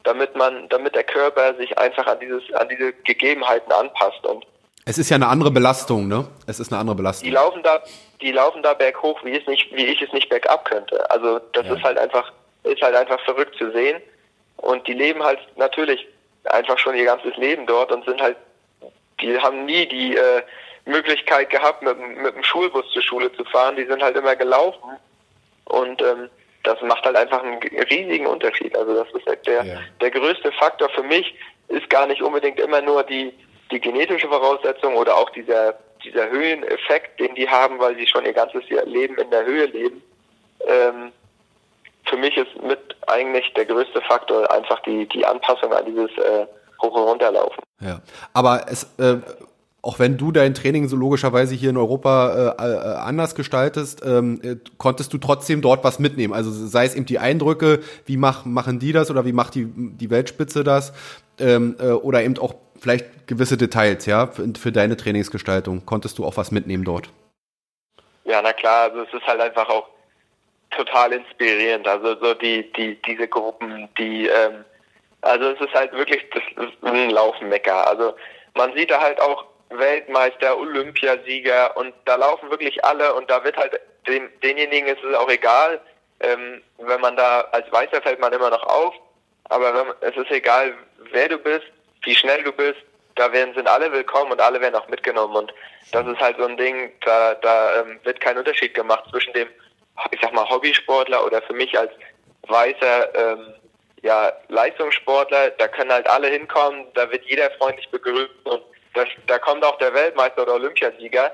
damit man, damit der Körper sich einfach an dieses, an diese Gegebenheiten anpasst und es ist ja eine andere Belastung, ne? Es ist eine andere Belastung. Die laufen da, die laufen da berghoch, wie es nicht, wie ich es nicht bergab könnte. Also das ja. ist halt einfach, ist halt einfach verrückt zu sehen. Und die leben halt natürlich einfach schon ihr ganzes Leben dort und sind halt die haben nie die äh, Möglichkeit gehabt, mit, mit dem Schulbus zur Schule zu fahren. Die sind halt immer gelaufen. Und ähm, das macht halt einfach einen riesigen Unterschied. Also das ist halt der, ja. der größte Faktor für mich, ist gar nicht unbedingt immer nur die, die genetische Voraussetzung oder auch dieser, dieser Höheneffekt, den die haben, weil sie schon ihr ganzes Leben in der Höhe leben. Ähm, für mich ist mit eigentlich der größte Faktor einfach die, die Anpassung an dieses äh, hoch und runter laufen. Ja, aber es, äh, auch wenn du dein Training so logischerweise hier in Europa äh, äh, anders gestaltest, ähm, äh, konntest du trotzdem dort was mitnehmen. Also sei es eben die Eindrücke, wie mach, machen die das oder wie macht die, die Weltspitze das ähm, äh, oder eben auch vielleicht gewisse Details, ja, für, für deine Trainingsgestaltung. Konntest du auch was mitnehmen dort? Ja, na klar, also es ist halt einfach auch total inspirierend. Also so die, die, diese Gruppen, die ähm, also es ist halt wirklich das ein Laufmecker. Also man sieht da halt auch Weltmeister, Olympiasieger und da laufen wirklich alle und da wird halt dem, denjenigen ist es auch egal, ähm, wenn man da als Weißer fällt man immer noch auf, aber wenn, es ist egal, wer du bist, wie schnell du bist, da werden sind alle willkommen und alle werden auch mitgenommen und das ist halt so ein Ding, da, da ähm, wird kein Unterschied gemacht zwischen dem, ich sag mal Hobbysportler oder für mich als Weißer ähm, ja, Leistungssportler, da können halt alle hinkommen, da wird jeder freundlich begrüßt und da, da kommt auch der Weltmeister oder Olympiasieger,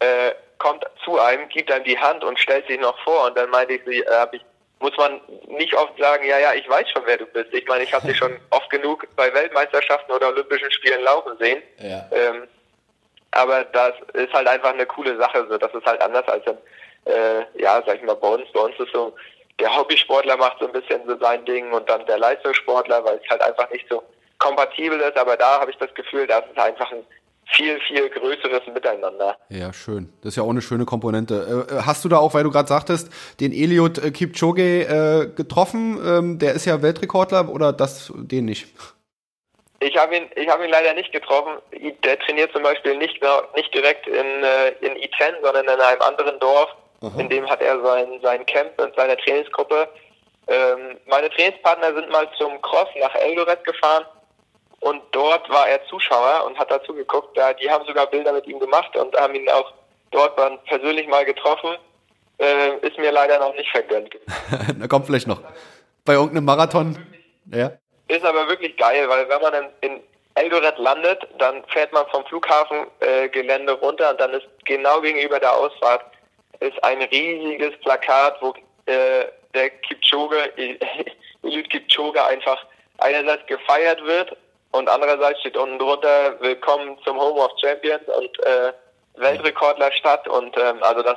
äh, kommt zu einem, gibt einem die Hand und stellt sich noch vor und dann meinte ich, äh, hab ich muss man nicht oft sagen, ja, ja, ich weiß schon, wer du bist. Ich meine, ich habe dich schon oft genug bei Weltmeisterschaften oder Olympischen Spielen laufen sehen. Ja. Ähm, aber das ist halt einfach eine coole Sache. So, das ist halt anders als in, äh, ja, sag ich mal, bei uns. Bei uns ist so, der Hobbysportler macht so ein bisschen so sein Ding und dann der Leistungssportler, weil es halt einfach nicht so kompatibel ist. Aber da habe ich das Gefühl, das ist einfach ein viel, viel größeres Miteinander. Ja, schön. Das ist ja auch eine schöne Komponente. Äh, äh hast du da auch, weil du gerade sagtest, den Eliud äh, Kipchoge äh, getroffen? Ähm, der ist ja Weltrekordler oder das den nicht? Ich habe ihn, ich habe ihn leider nicht getroffen. Der trainiert zum Beispiel nicht, nicht direkt in, äh, in I10, sondern in einem anderen Dorf. Aha. In dem hat er sein, sein Camp und seine Trainingsgruppe. Ähm, meine Trainingspartner sind mal zum Cross nach Eldoret gefahren und dort war er Zuschauer und hat dazu geguckt. Da, die haben sogar Bilder mit ihm gemacht und haben ihn auch dort dann persönlich mal getroffen. Äh, ist mir leider noch nicht vergönnt. da kommt vielleicht noch. Bei irgendeinem Marathon. Ja. Ist aber wirklich geil, weil wenn man in, in Eldoret landet, dann fährt man vom Flughafengelände äh, runter und dann ist genau gegenüber der Ausfahrt ist ein riesiges Plakat, wo äh, der Kipchoge, Eliud Kipchoge einfach einerseits gefeiert wird und andererseits steht unten drunter, willkommen zum Home of Champions und äh, Weltrekordler Stadt. Und ähm, also das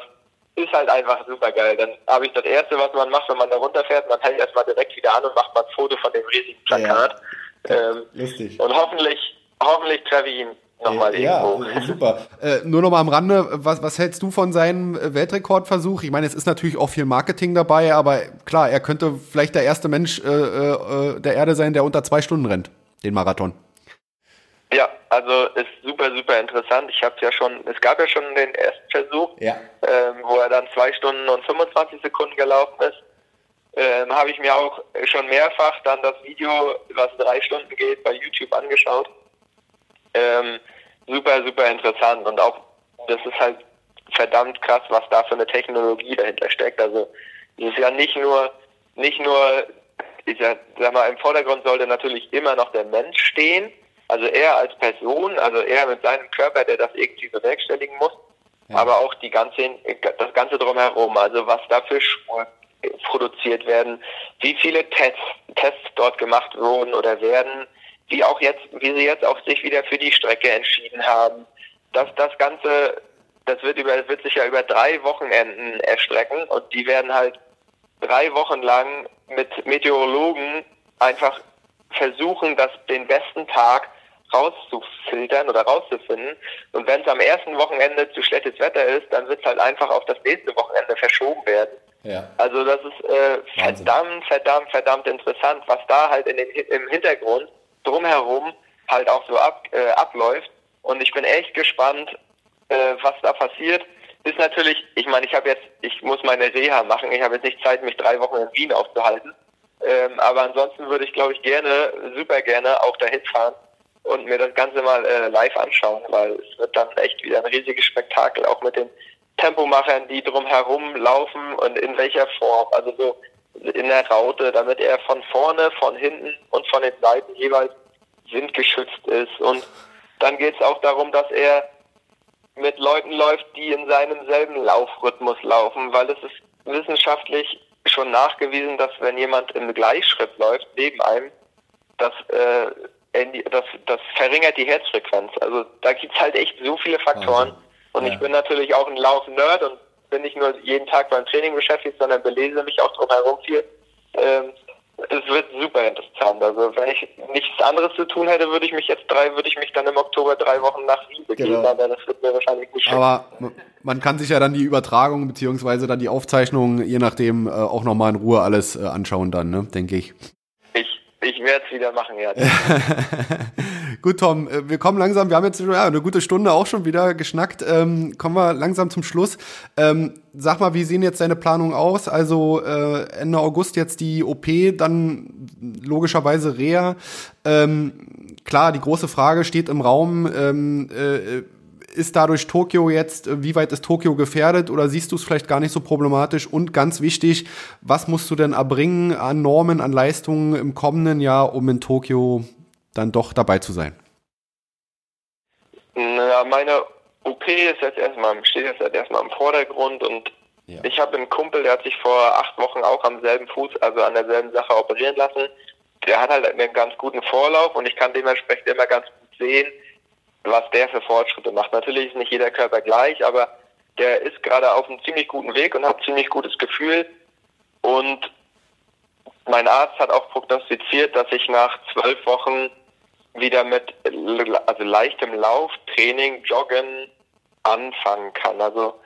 ist halt einfach super geil. Dann habe ich das Erste, was man macht, wenn man da runterfährt, man hält erstmal direkt wieder an und macht mal ein Foto von dem riesigen Plakat. Ja. Ähm, Lustig. Und hoffentlich, hoffentlich treffe ich ihn nochmal ja, irgendwo. Ja, super. Äh, nur nochmal am Rande, was, was hältst du von seinem Weltrekordversuch? Ich meine, es ist natürlich auch viel Marketing dabei, aber klar, er könnte vielleicht der erste Mensch äh, äh, der Erde sein, der unter zwei Stunden rennt den Marathon. Ja, also ist super, super interessant. Ich habe ja schon, es gab ja schon den ersten Versuch, ja. ähm, wo er dann zwei Stunden und 25 Sekunden gelaufen ist. Ähm, habe ich mir auch schon mehrfach dann das Video, was drei Stunden geht, bei YouTube angeschaut. Ähm, super, super interessant und auch das ist halt verdammt krass, was da für eine Technologie dahinter steckt. Also es ist ja nicht nur nicht nur ich sag, sag mal, im Vordergrund sollte natürlich immer noch der Mensch stehen. Also er als Person, also er mit seinem Körper, der das irgendwie bewerkstelligen muss, ja. aber auch die ganze, das Ganze drumherum, also was da für Schuhe produziert werden, wie viele Tests, Tests dort gemacht wurden oder werden, wie auch jetzt, wie sie jetzt auch sich wieder für die Strecke entschieden haben. Dass das Ganze, das wird über, wird sich ja über drei Wochenenden erstrecken und die werden halt drei Wochen lang mit Meteorologen einfach versuchen, das den besten Tag rauszufiltern oder rauszufinden. Und wenn es am ersten Wochenende zu schlechtes Wetter ist, dann wird es halt einfach auf das nächste Wochenende verschoben werden. Ja. Also das ist äh, verdammt, verdammt, verdammt interessant, was da halt in den, im Hintergrund drumherum halt auch so ab, äh, abläuft. Und ich bin echt gespannt, äh, was da passiert ist natürlich, ich meine, ich habe jetzt, ich muss meine Reha machen, ich habe jetzt nicht Zeit, mich drei Wochen in Wien aufzuhalten. Ähm, aber ansonsten würde ich, glaube ich, gerne, super gerne auch dahin fahren und mir das Ganze mal äh, live anschauen, weil es wird dann echt wieder ein riesiges Spektakel, auch mit den Tempomachern, die drumherum laufen und in welcher Form, also so in der Raute, damit er von vorne, von hinten und von den Seiten jeweils windgeschützt ist. Und dann geht es auch darum, dass er mit Leuten läuft, die in seinem selben Laufrhythmus laufen, weil es ist wissenschaftlich schon nachgewiesen, dass wenn jemand im Gleichschritt läuft, neben einem, das, äh, das, das verringert die Herzfrequenz. Also da gibt's halt echt so viele Faktoren. Und ja. ich bin natürlich auch ein Lauf-Nerd und bin nicht nur jeden Tag beim Training beschäftigt, sondern belese mich auch drumherum viel. Ähm, es wird super interessant. Also wenn ich nichts anderes zu tun hätte, würde ich mich jetzt drei, würde ich mich dann im Oktober drei Wochen nach Wien begeben, genau. aber das wird mir wahrscheinlich nicht Aber man kann sich ja dann die Übertragung beziehungsweise dann die Aufzeichnung, je nachdem, äh, auch nochmal in Ruhe alles äh, anschauen dann, ne, denke ich. Ich werde es wieder machen, ja. Gut, Tom, äh, wir kommen langsam, wir haben jetzt ja, eine gute Stunde auch schon wieder geschnackt. Ähm, kommen wir langsam zum Schluss. Ähm, sag mal, wie sehen jetzt deine Planungen aus? Also äh, Ende August jetzt die OP, dann logischerweise Reha. Ähm, klar, die große Frage steht im Raum. Ähm, äh, ist dadurch Tokio jetzt, äh, wie weit ist Tokio gefährdet oder siehst du es vielleicht gar nicht so problematisch? Und ganz wichtig, was musst du denn erbringen an Normen, an Leistungen im kommenden Jahr, um in Tokio dann doch dabei zu sein? ja, meine OP ist jetzt erstmal, steht jetzt erstmal im Vordergrund und ja. ich habe einen Kumpel, der hat sich vor acht Wochen auch am selben Fuß, also an derselben Sache operieren lassen. Der hat halt einen ganz guten Vorlauf und ich kann dementsprechend immer ganz gut sehen, was der für Fortschritte macht. Natürlich ist nicht jeder Körper gleich, aber der ist gerade auf einem ziemlich guten Weg und hat ein ziemlich gutes Gefühl. Und mein Arzt hat auch prognostiziert, dass ich nach zwölf Wochen wieder mit also leichtem Lauftraining, Joggen anfangen kann. Also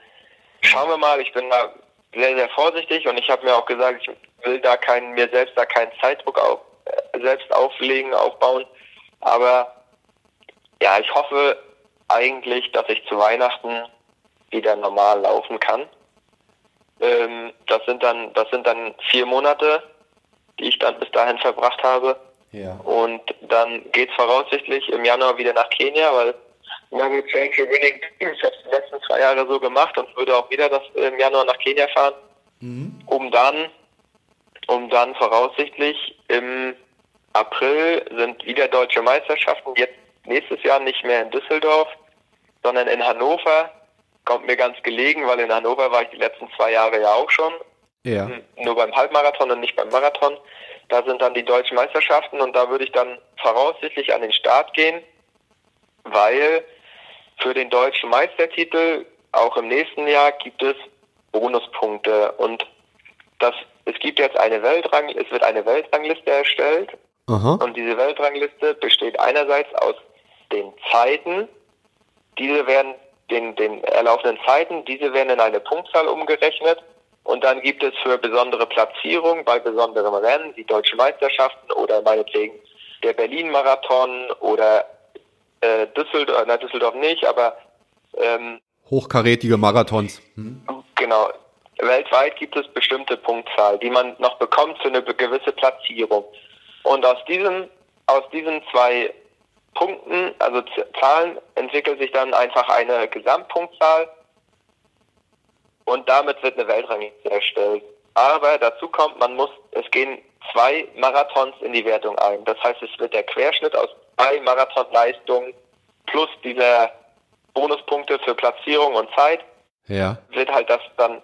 schauen wir mal, ich bin da sehr, sehr vorsichtig und ich habe mir auch gesagt, ich will da keinen, mir selbst da keinen Zeitdruck auf, äh, selbst auflegen, aufbauen. Aber ja, ich hoffe eigentlich, dass ich zu Weihnachten wieder normal laufen kann. Ähm, das sind dann, das sind dann vier Monate, die ich dann bis dahin verbracht habe. Ja. Und dann geht's voraussichtlich im Januar wieder nach Kenia, weil Never Change Winning Team. Ich habe es die letzten zwei Jahre so gemacht und würde auch wieder das im Januar nach Kenia fahren, mhm. um dann, um dann voraussichtlich im April sind wieder deutsche Meisterschaften. Jetzt nächstes Jahr nicht mehr in Düsseldorf, sondern in Hannover. Kommt mir ganz gelegen, weil in Hannover war ich die letzten zwei Jahre ja auch schon. Ja. Nur beim Halbmarathon und nicht beim Marathon. Da sind dann die deutschen Meisterschaften und da würde ich dann voraussichtlich an den Start gehen, weil für den deutschen Meistertitel auch im nächsten Jahr gibt es Bonuspunkte und das es gibt jetzt eine Weltrang es wird eine Weltrangliste erstellt Aha. und diese Weltrangliste besteht einerseits aus den Zeiten, diese werden den den erlaufenden Zeiten, diese werden in eine Punktzahl umgerechnet und dann gibt es für besondere Platzierungen bei besonderen Rennen, die deutschen Meisterschaften oder meinetwegen der Berlin-Marathon oder äh, Düsseldorf, na Düsseldorf nicht, aber ähm, hochkarätige Marathons. Hm. Genau. Weltweit gibt es bestimmte Punktzahl, die man noch bekommt für eine gewisse Platzierung. Und aus diesem, aus diesen zwei Punkten, also Zahlen, entwickelt sich dann einfach eine Gesamtpunktzahl und damit wird eine Weltrangliste erstellt. Aber dazu kommt, man muss, es gehen zwei Marathons in die Wertung ein. Das heißt, es wird der Querschnitt aus zwei Marathonleistungen plus dieser Bonuspunkte für Platzierung und Zeit. Ja. Wird halt das dann,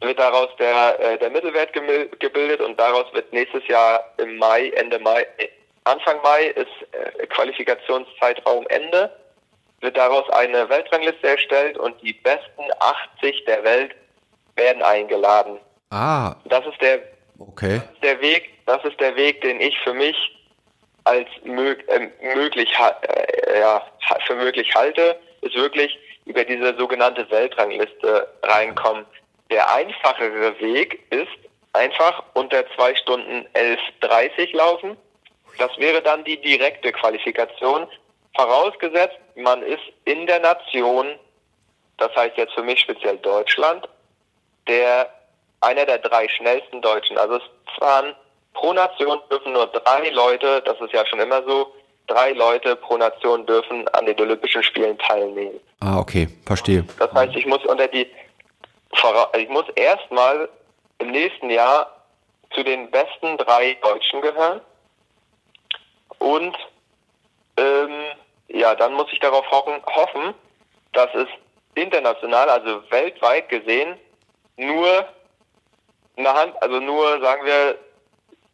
wird daraus der, äh, der Mittelwert gebildet und daraus wird nächstes Jahr im Mai, Ende Mai, Anfang Mai ist äh, Qualifikationszeitraum Ende wird daraus eine Weltrangliste erstellt und die besten 80 der Welt werden eingeladen. Ah. Das ist der, okay. das ist der Weg, das ist der Weg, den ich für mich als mög, äh, möglich, äh, ja, für möglich halte, ist wirklich über diese sogenannte Weltrangliste reinkommen. Der einfachere Weg ist einfach unter zwei Stunden 11.30 laufen. Das wäre dann die direkte Qualifikation. Vorausgesetzt, man ist in der Nation, das heißt jetzt für mich speziell Deutschland, der einer der drei schnellsten Deutschen. Also es fahren pro Nation dürfen nur drei Leute, das ist ja schon immer so, drei Leute pro Nation dürfen an den Olympischen Spielen teilnehmen. Ah, okay, verstehe. Das heißt, ich muss unter die, ich muss erstmal im nächsten Jahr zu den besten drei Deutschen gehören und ähm, ja, dann muss ich darauf hoffen, dass es international, also weltweit gesehen, nur eine Hand, also nur, sagen wir,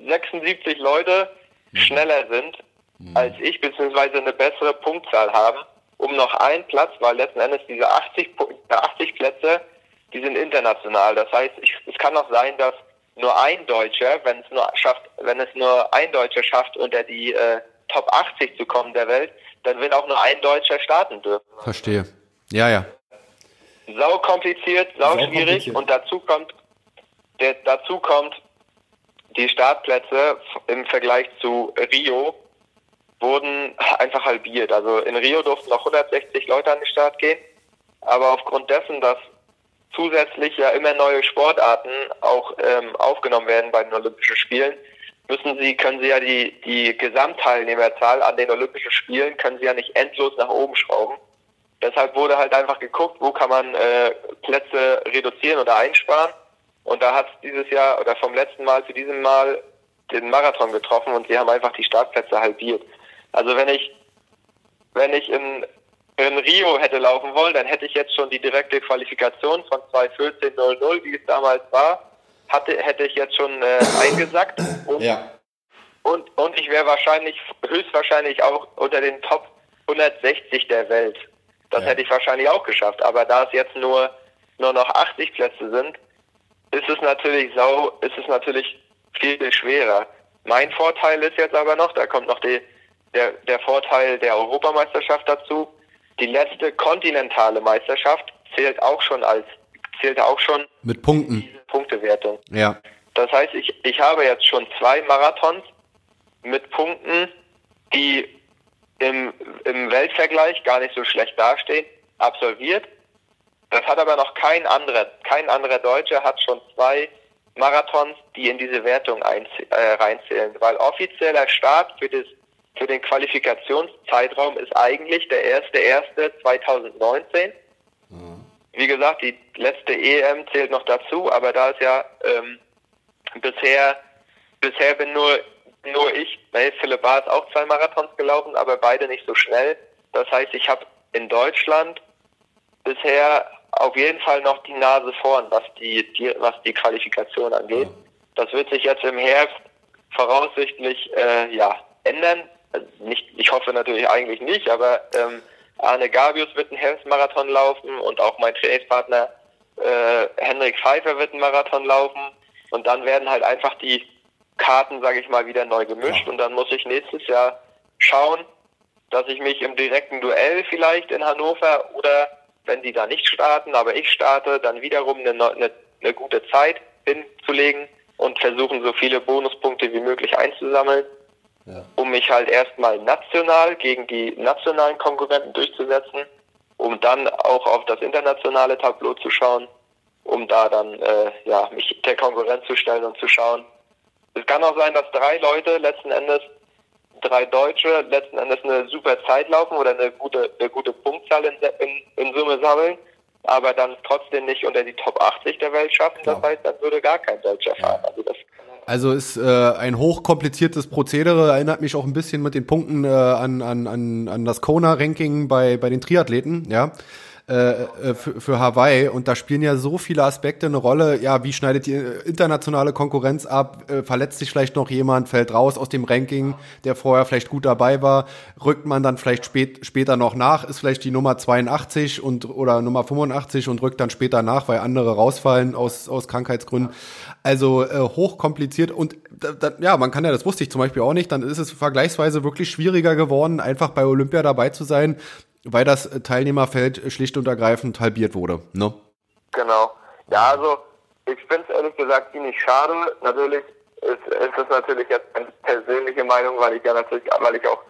76 Leute mhm. schneller sind mhm. als ich, beziehungsweise eine bessere Punktzahl haben, um noch einen Platz, weil letzten Endes diese 80, 80 Plätze, die sind international. Das heißt, ich, es kann auch sein, dass nur ein Deutscher, wenn es nur schafft, wenn es nur ein Deutscher schafft, unter die äh, Top 80 zu kommen der Welt, dann will auch nur ein Deutscher starten dürfen. Verstehe. Ja, ja. Sau kompliziert, sau, sau schwierig kompliziert. und dazu kommt, der, dazu kommt, die Startplätze im Vergleich zu Rio wurden einfach halbiert. Also in Rio durften noch 160 Leute an den Start gehen, aber aufgrund dessen, dass zusätzlich ja immer neue Sportarten auch ähm, aufgenommen werden bei den Olympischen Spielen, müssen sie, können sie ja die, die Gesamtteilnehmerzahl an den Olympischen Spielen, können sie ja nicht endlos nach oben schrauben. Deshalb wurde halt einfach geguckt, wo kann man äh, Plätze reduzieren oder einsparen. Und da hat es dieses Jahr oder vom letzten Mal zu diesem Mal den Marathon getroffen und sie haben einfach die Startplätze halbiert. Also wenn ich, wenn ich in in Rio hätte laufen wollen, dann hätte ich jetzt schon die direkte Qualifikation von 2.14.00, wie es damals war, hatte, hätte ich jetzt schon äh, eingesackt. Und, ja. und, und ich wäre wahrscheinlich, höchstwahrscheinlich auch unter den Top 160 der Welt. Das ja. hätte ich wahrscheinlich auch geschafft. Aber da es jetzt nur, nur noch 80 Plätze sind, ist es natürlich sau, ist es natürlich viel, viel schwerer. Mein Vorteil ist jetzt aber noch, da kommt noch die, der, der Vorteil der Europameisterschaft dazu. Die letzte kontinentale Meisterschaft zählt auch schon als, zählt auch schon mit Punkten. Punktewertung. Ja. Das heißt, ich, ich habe jetzt schon zwei Marathons mit Punkten, die im, im Weltvergleich gar nicht so schlecht dastehen, absolviert. Das hat aber noch kein anderer, kein anderer Deutscher hat schon zwei Marathons, die in diese Wertung ein, äh, reinzählen, weil offizieller Start für das für den Qualifikationszeitraum ist eigentlich der erste erste 2019. Mhm. Wie gesagt, die letzte EM zählt noch dazu, aber da ist ja ähm, bisher bisher bin nur nur ich, nee, Philipp war ist auch zwei Marathons gelaufen, aber beide nicht so schnell. Das heißt, ich habe in Deutschland bisher auf jeden Fall noch die Nase vorn, was die, die was die Qualifikation angeht. Das wird sich jetzt im Herbst voraussichtlich äh, ja ändern. Also nicht, ich hoffe natürlich eigentlich nicht, aber ähm, Arne Gabius wird einen Herbstmarathon laufen und auch mein Trainingspartner äh, Henrik Pfeiffer wird einen Marathon laufen. Und dann werden halt einfach die Karten, sage ich mal, wieder neu gemischt. Und dann muss ich nächstes Jahr schauen, dass ich mich im direkten Duell vielleicht in Hannover oder wenn die da nicht starten, aber ich starte, dann wiederum eine, eine, eine gute Zeit hinzulegen und versuchen, so viele Bonuspunkte wie möglich einzusammeln, ja. um mich halt erstmal national gegen die nationalen Konkurrenten durchzusetzen, um dann auch auf das internationale Tableau zu schauen, um da dann äh, ja mich der Konkurrenz zu stellen und zu schauen. Es kann auch sein, dass drei Leute letzten Endes drei Deutsche letzten Endes eine super Zeit laufen oder eine gute, eine gute Punktzahl in, in, in Summe sammeln, aber dann trotzdem nicht unter die Top 80 der Welt schaffen. Das heißt, dann würde gar kein Deutscher fahren. Also das also ist äh, ein hochkompliziertes Prozedere, erinnert mich auch ein bisschen mit den Punkten äh, an, an, an, an das Kona-Ranking bei, bei den Triathleten, ja. Äh, äh, für, für Hawaii und da spielen ja so viele Aspekte eine Rolle. Ja, wie schneidet die internationale Konkurrenz ab? Äh, verletzt sich vielleicht noch jemand, fällt raus aus dem Ranking, der vorher vielleicht gut dabei war? Rückt man dann vielleicht spät, später noch nach? Ist vielleicht die Nummer 82 und oder Nummer 85 und rückt dann später nach, weil andere rausfallen aus, aus Krankheitsgründen? Also äh, hochkompliziert und da, da, ja, man kann ja, das wusste ich zum Beispiel auch nicht, dann ist es vergleichsweise wirklich schwieriger geworden, einfach bei Olympia dabei zu sein, weil das Teilnehmerfeld schlicht und ergreifend halbiert wurde, ne? Genau. Ja, also ich finde es ehrlich gesagt ziemlich schade. Natürlich ist, ist es natürlich jetzt eine persönliche Meinung, weil ich ja natürlich, weil ich auch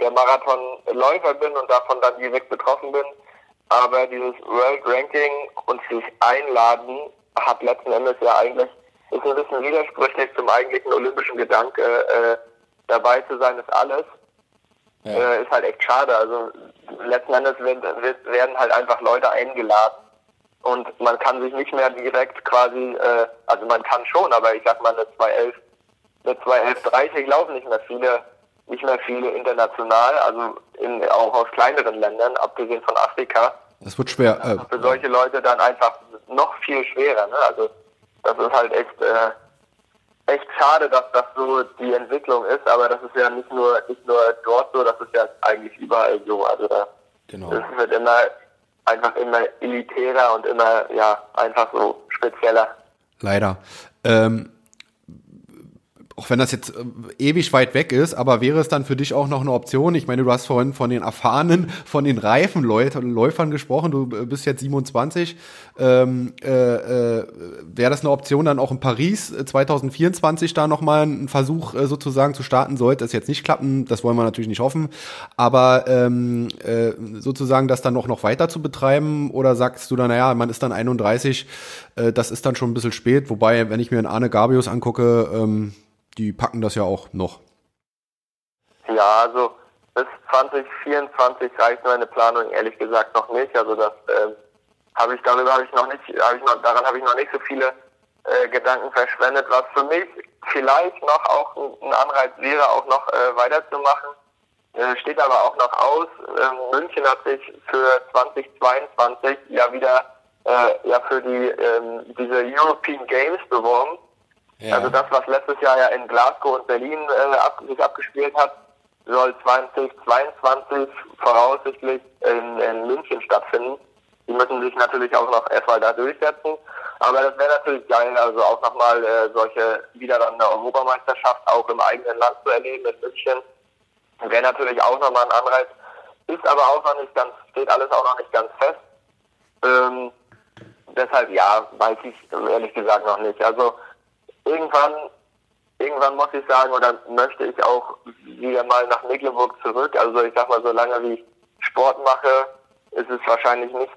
der Marathonläufer bin und davon dann direkt betroffen bin. Aber dieses World Ranking und sich einladen hat letzten Endes ja eigentlich, ist ein bisschen widersprüchlich zum eigentlichen olympischen Gedanke, äh, dabei zu sein ist alles. Ja. Äh, ist halt echt schade. Also letzten Endes wird, wird, werden halt einfach Leute eingeladen und man kann sich nicht mehr direkt quasi, äh, also man kann schon, aber ich sag mal eine 211, eine 21130 laufen nicht mehr viele, nicht mehr viele international, also in, auch aus kleineren Ländern, abgesehen von Afrika. Das wird schwer. Äh, für solche Leute dann einfach noch viel schwerer. Ne? Also das ist halt echt äh, echt schade, dass das so die Entwicklung ist, aber das ist ja nicht nur nicht nur dort so, das ist ja eigentlich überall so. Also da genau. das wird immer einfach immer elitärer und immer ja einfach so spezieller. Leider. Ähm, auch wenn das jetzt äh, ewig weit weg ist, aber wäre es dann für dich auch noch eine Option? Ich meine, du hast vorhin von den erfahrenen, von den reifen Läufern gesprochen, du äh, bist jetzt 27. Ähm, äh, äh, wäre das eine Option, dann auch in Paris 2024 da nochmal einen Versuch äh, sozusagen zu starten? Sollte es jetzt nicht klappen, das wollen wir natürlich nicht hoffen, aber ähm, äh, sozusagen das dann noch, noch weiter zu betreiben oder sagst du dann, naja, man ist dann 31, äh, das ist dann schon ein bisschen spät, wobei, wenn ich mir einen Arne Gabius angucke, ähm, die packen das ja auch noch. Ja, also bis 2024 reicht meine Planung ehrlich gesagt noch nicht. Also das äh, habe ich darüber habe ich noch nicht, habe ich noch, daran habe ich noch nicht so viele äh, Gedanken verschwendet. Was für mich vielleicht noch auch ein, Anreiz wäre, auch noch äh, weiterzumachen, äh, steht aber auch noch aus. Ähm, München hat sich für 2022 ja wieder äh, ja für die ähm, diese European Games beworben. Ja. Also das, was letztes Jahr ja in Glasgow und Berlin äh, ab, sich abgespielt hat, soll 2022 voraussichtlich in, in München stattfinden. Die müssen sich natürlich auch noch erstmal da durchsetzen. Aber das wäre natürlich geil, also auch nochmal äh, solche wieder dann eine Europameisterschaft auch im eigenen Land zu erleben in München. Wäre natürlich auch nochmal ein Anreiz. Ist aber auch noch nicht ganz, steht alles auch noch nicht ganz fest. Ähm, deshalb ja, weiß ich ehrlich gesagt noch nicht. Also irgendwann, irgendwann muss ich sagen, oder möchte ich auch wieder mal nach Mecklenburg zurück. Also ich sag mal, solange wie ich Sport mache, ist es wahrscheinlich nicht,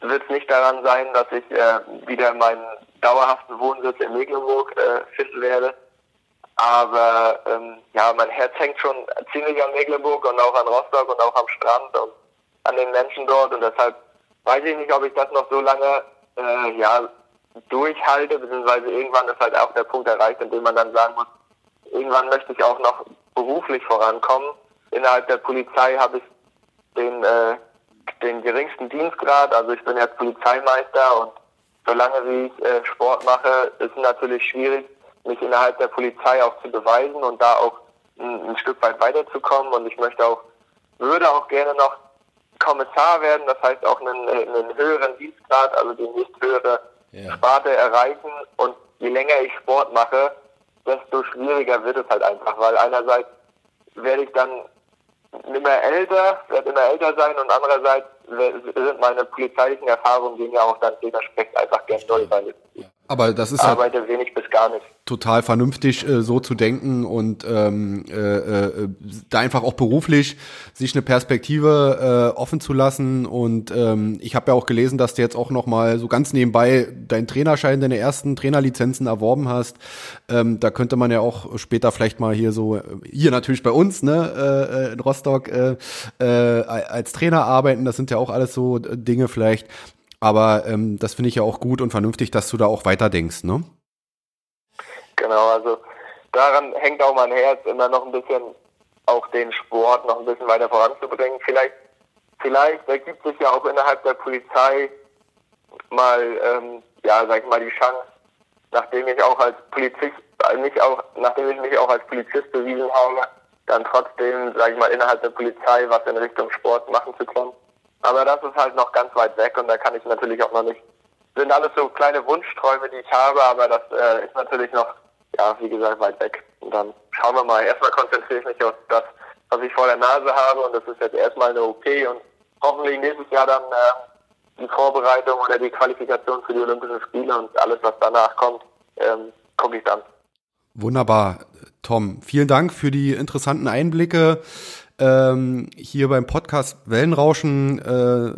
wird es nicht daran sein, dass ich äh, wieder meinen dauerhaften Wohnsitz in Mecklenburg äh, finden werde. Aber ähm, ja, mein Herz hängt schon ziemlich an Mecklenburg und auch an Rostock und auch am Strand und an den Menschen dort und deshalb weiß ich nicht, ob ich das noch so lange äh, ja, durchhalte, beziehungsweise irgendwann ist halt auch der Punkt erreicht, in dem man dann sagen muss, irgendwann möchte ich auch noch beruflich vorankommen. Innerhalb der Polizei habe ich den, äh, den geringsten Dienstgrad, also ich bin jetzt Polizeimeister und solange wie ich äh, Sport mache, ist natürlich schwierig, mich innerhalb der Polizei auch zu beweisen und da auch ein, ein Stück weit weiterzukommen und ich möchte auch, würde auch gerne noch Kommissar werden, das heißt auch einen, einen höheren Dienstgrad, also die nicht höhere ja. Sparte erreichen. Und je länger ich Sport mache, desto schwieriger wird es halt einfach, weil einerseits werde ich dann immer älter, werde immer älter sein und andererseits sind meine polizeilichen Erfahrungen gehen ja auch dann dementsprechend einfach gern doll, weil ja. Aber das ist arbeite halt wenig bis gar nicht. Total vernünftig, äh, so zu denken und ähm, äh, äh, da einfach auch beruflich sich eine Perspektive äh, offen zu lassen. Und ähm, ich habe ja auch gelesen, dass du jetzt auch noch mal so ganz nebenbei deinen Trainerschein, deine ersten Trainerlizenzen erworben hast. Ähm, da könnte man ja auch später vielleicht mal hier so, hier natürlich bei uns, ne, äh, äh in Rostock, äh, äh, als Trainer arbeiten. Das sind ja auch alles so Dinge vielleicht, aber ähm, das finde ich ja auch gut und vernünftig, dass du da auch weiter denkst, ne? Genau, also daran hängt auch mein Herz, immer noch ein bisschen auch den Sport noch ein bisschen weiter voranzubringen. Vielleicht, vielleicht ergibt sich ja auch innerhalb der Polizei mal, ähm, ja, sag ich mal, die Chance, nachdem ich auch als Polizist, also mich auch, nachdem ich mich auch als Polizist bewiesen habe, dann trotzdem, sag ich mal, innerhalb der Polizei was in Richtung Sport machen zu können. Aber das ist halt noch ganz weit weg und da kann ich natürlich auch noch nicht. Sind alles so kleine Wunschträume, die ich habe, aber das äh, ist natürlich noch, ja, wie gesagt, weit weg. Und dann schauen wir mal. Erstmal konzentriere ich mich auf das, was ich vor der Nase habe und das ist jetzt erstmal eine OP und hoffentlich nächstes Jahr dann äh, die Vorbereitung oder die Qualifikation für die Olympischen Spiele und alles, was danach kommt, ähm, gucke ich dann. Wunderbar, Tom. Vielen Dank für die interessanten Einblicke ähm, hier beim Podcast Wellenrauschen. Äh,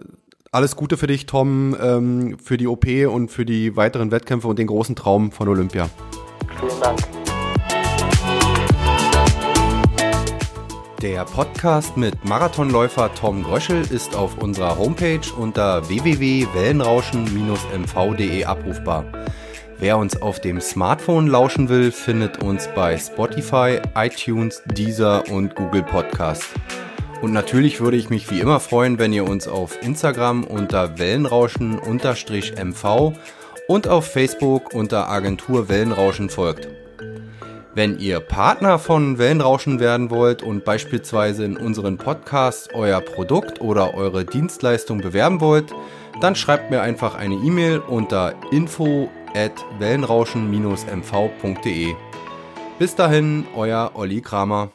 alles Gute für dich, Tom, ähm, für die OP und für die weiteren Wettkämpfe und den großen Traum von Olympia. Vielen Dank. Der Podcast mit Marathonläufer Tom Gröschel ist auf unserer Homepage unter www.wellenrauschen-mv.de abrufbar. Wer uns auf dem Smartphone lauschen will, findet uns bei Spotify, iTunes, Deezer und Google Podcast. Und natürlich würde ich mich wie immer freuen, wenn ihr uns auf Instagram unter Wellenrauschen-MV und auf Facebook unter Agentur Wellenrauschen folgt. Wenn ihr Partner von Wellenrauschen werden wollt und beispielsweise in unseren Podcasts euer Produkt oder eure Dienstleistung bewerben wollt, dann schreibt mir einfach eine E-Mail unter info at wellenrauschen-mv.de. Bis dahin, euer Olli Kramer.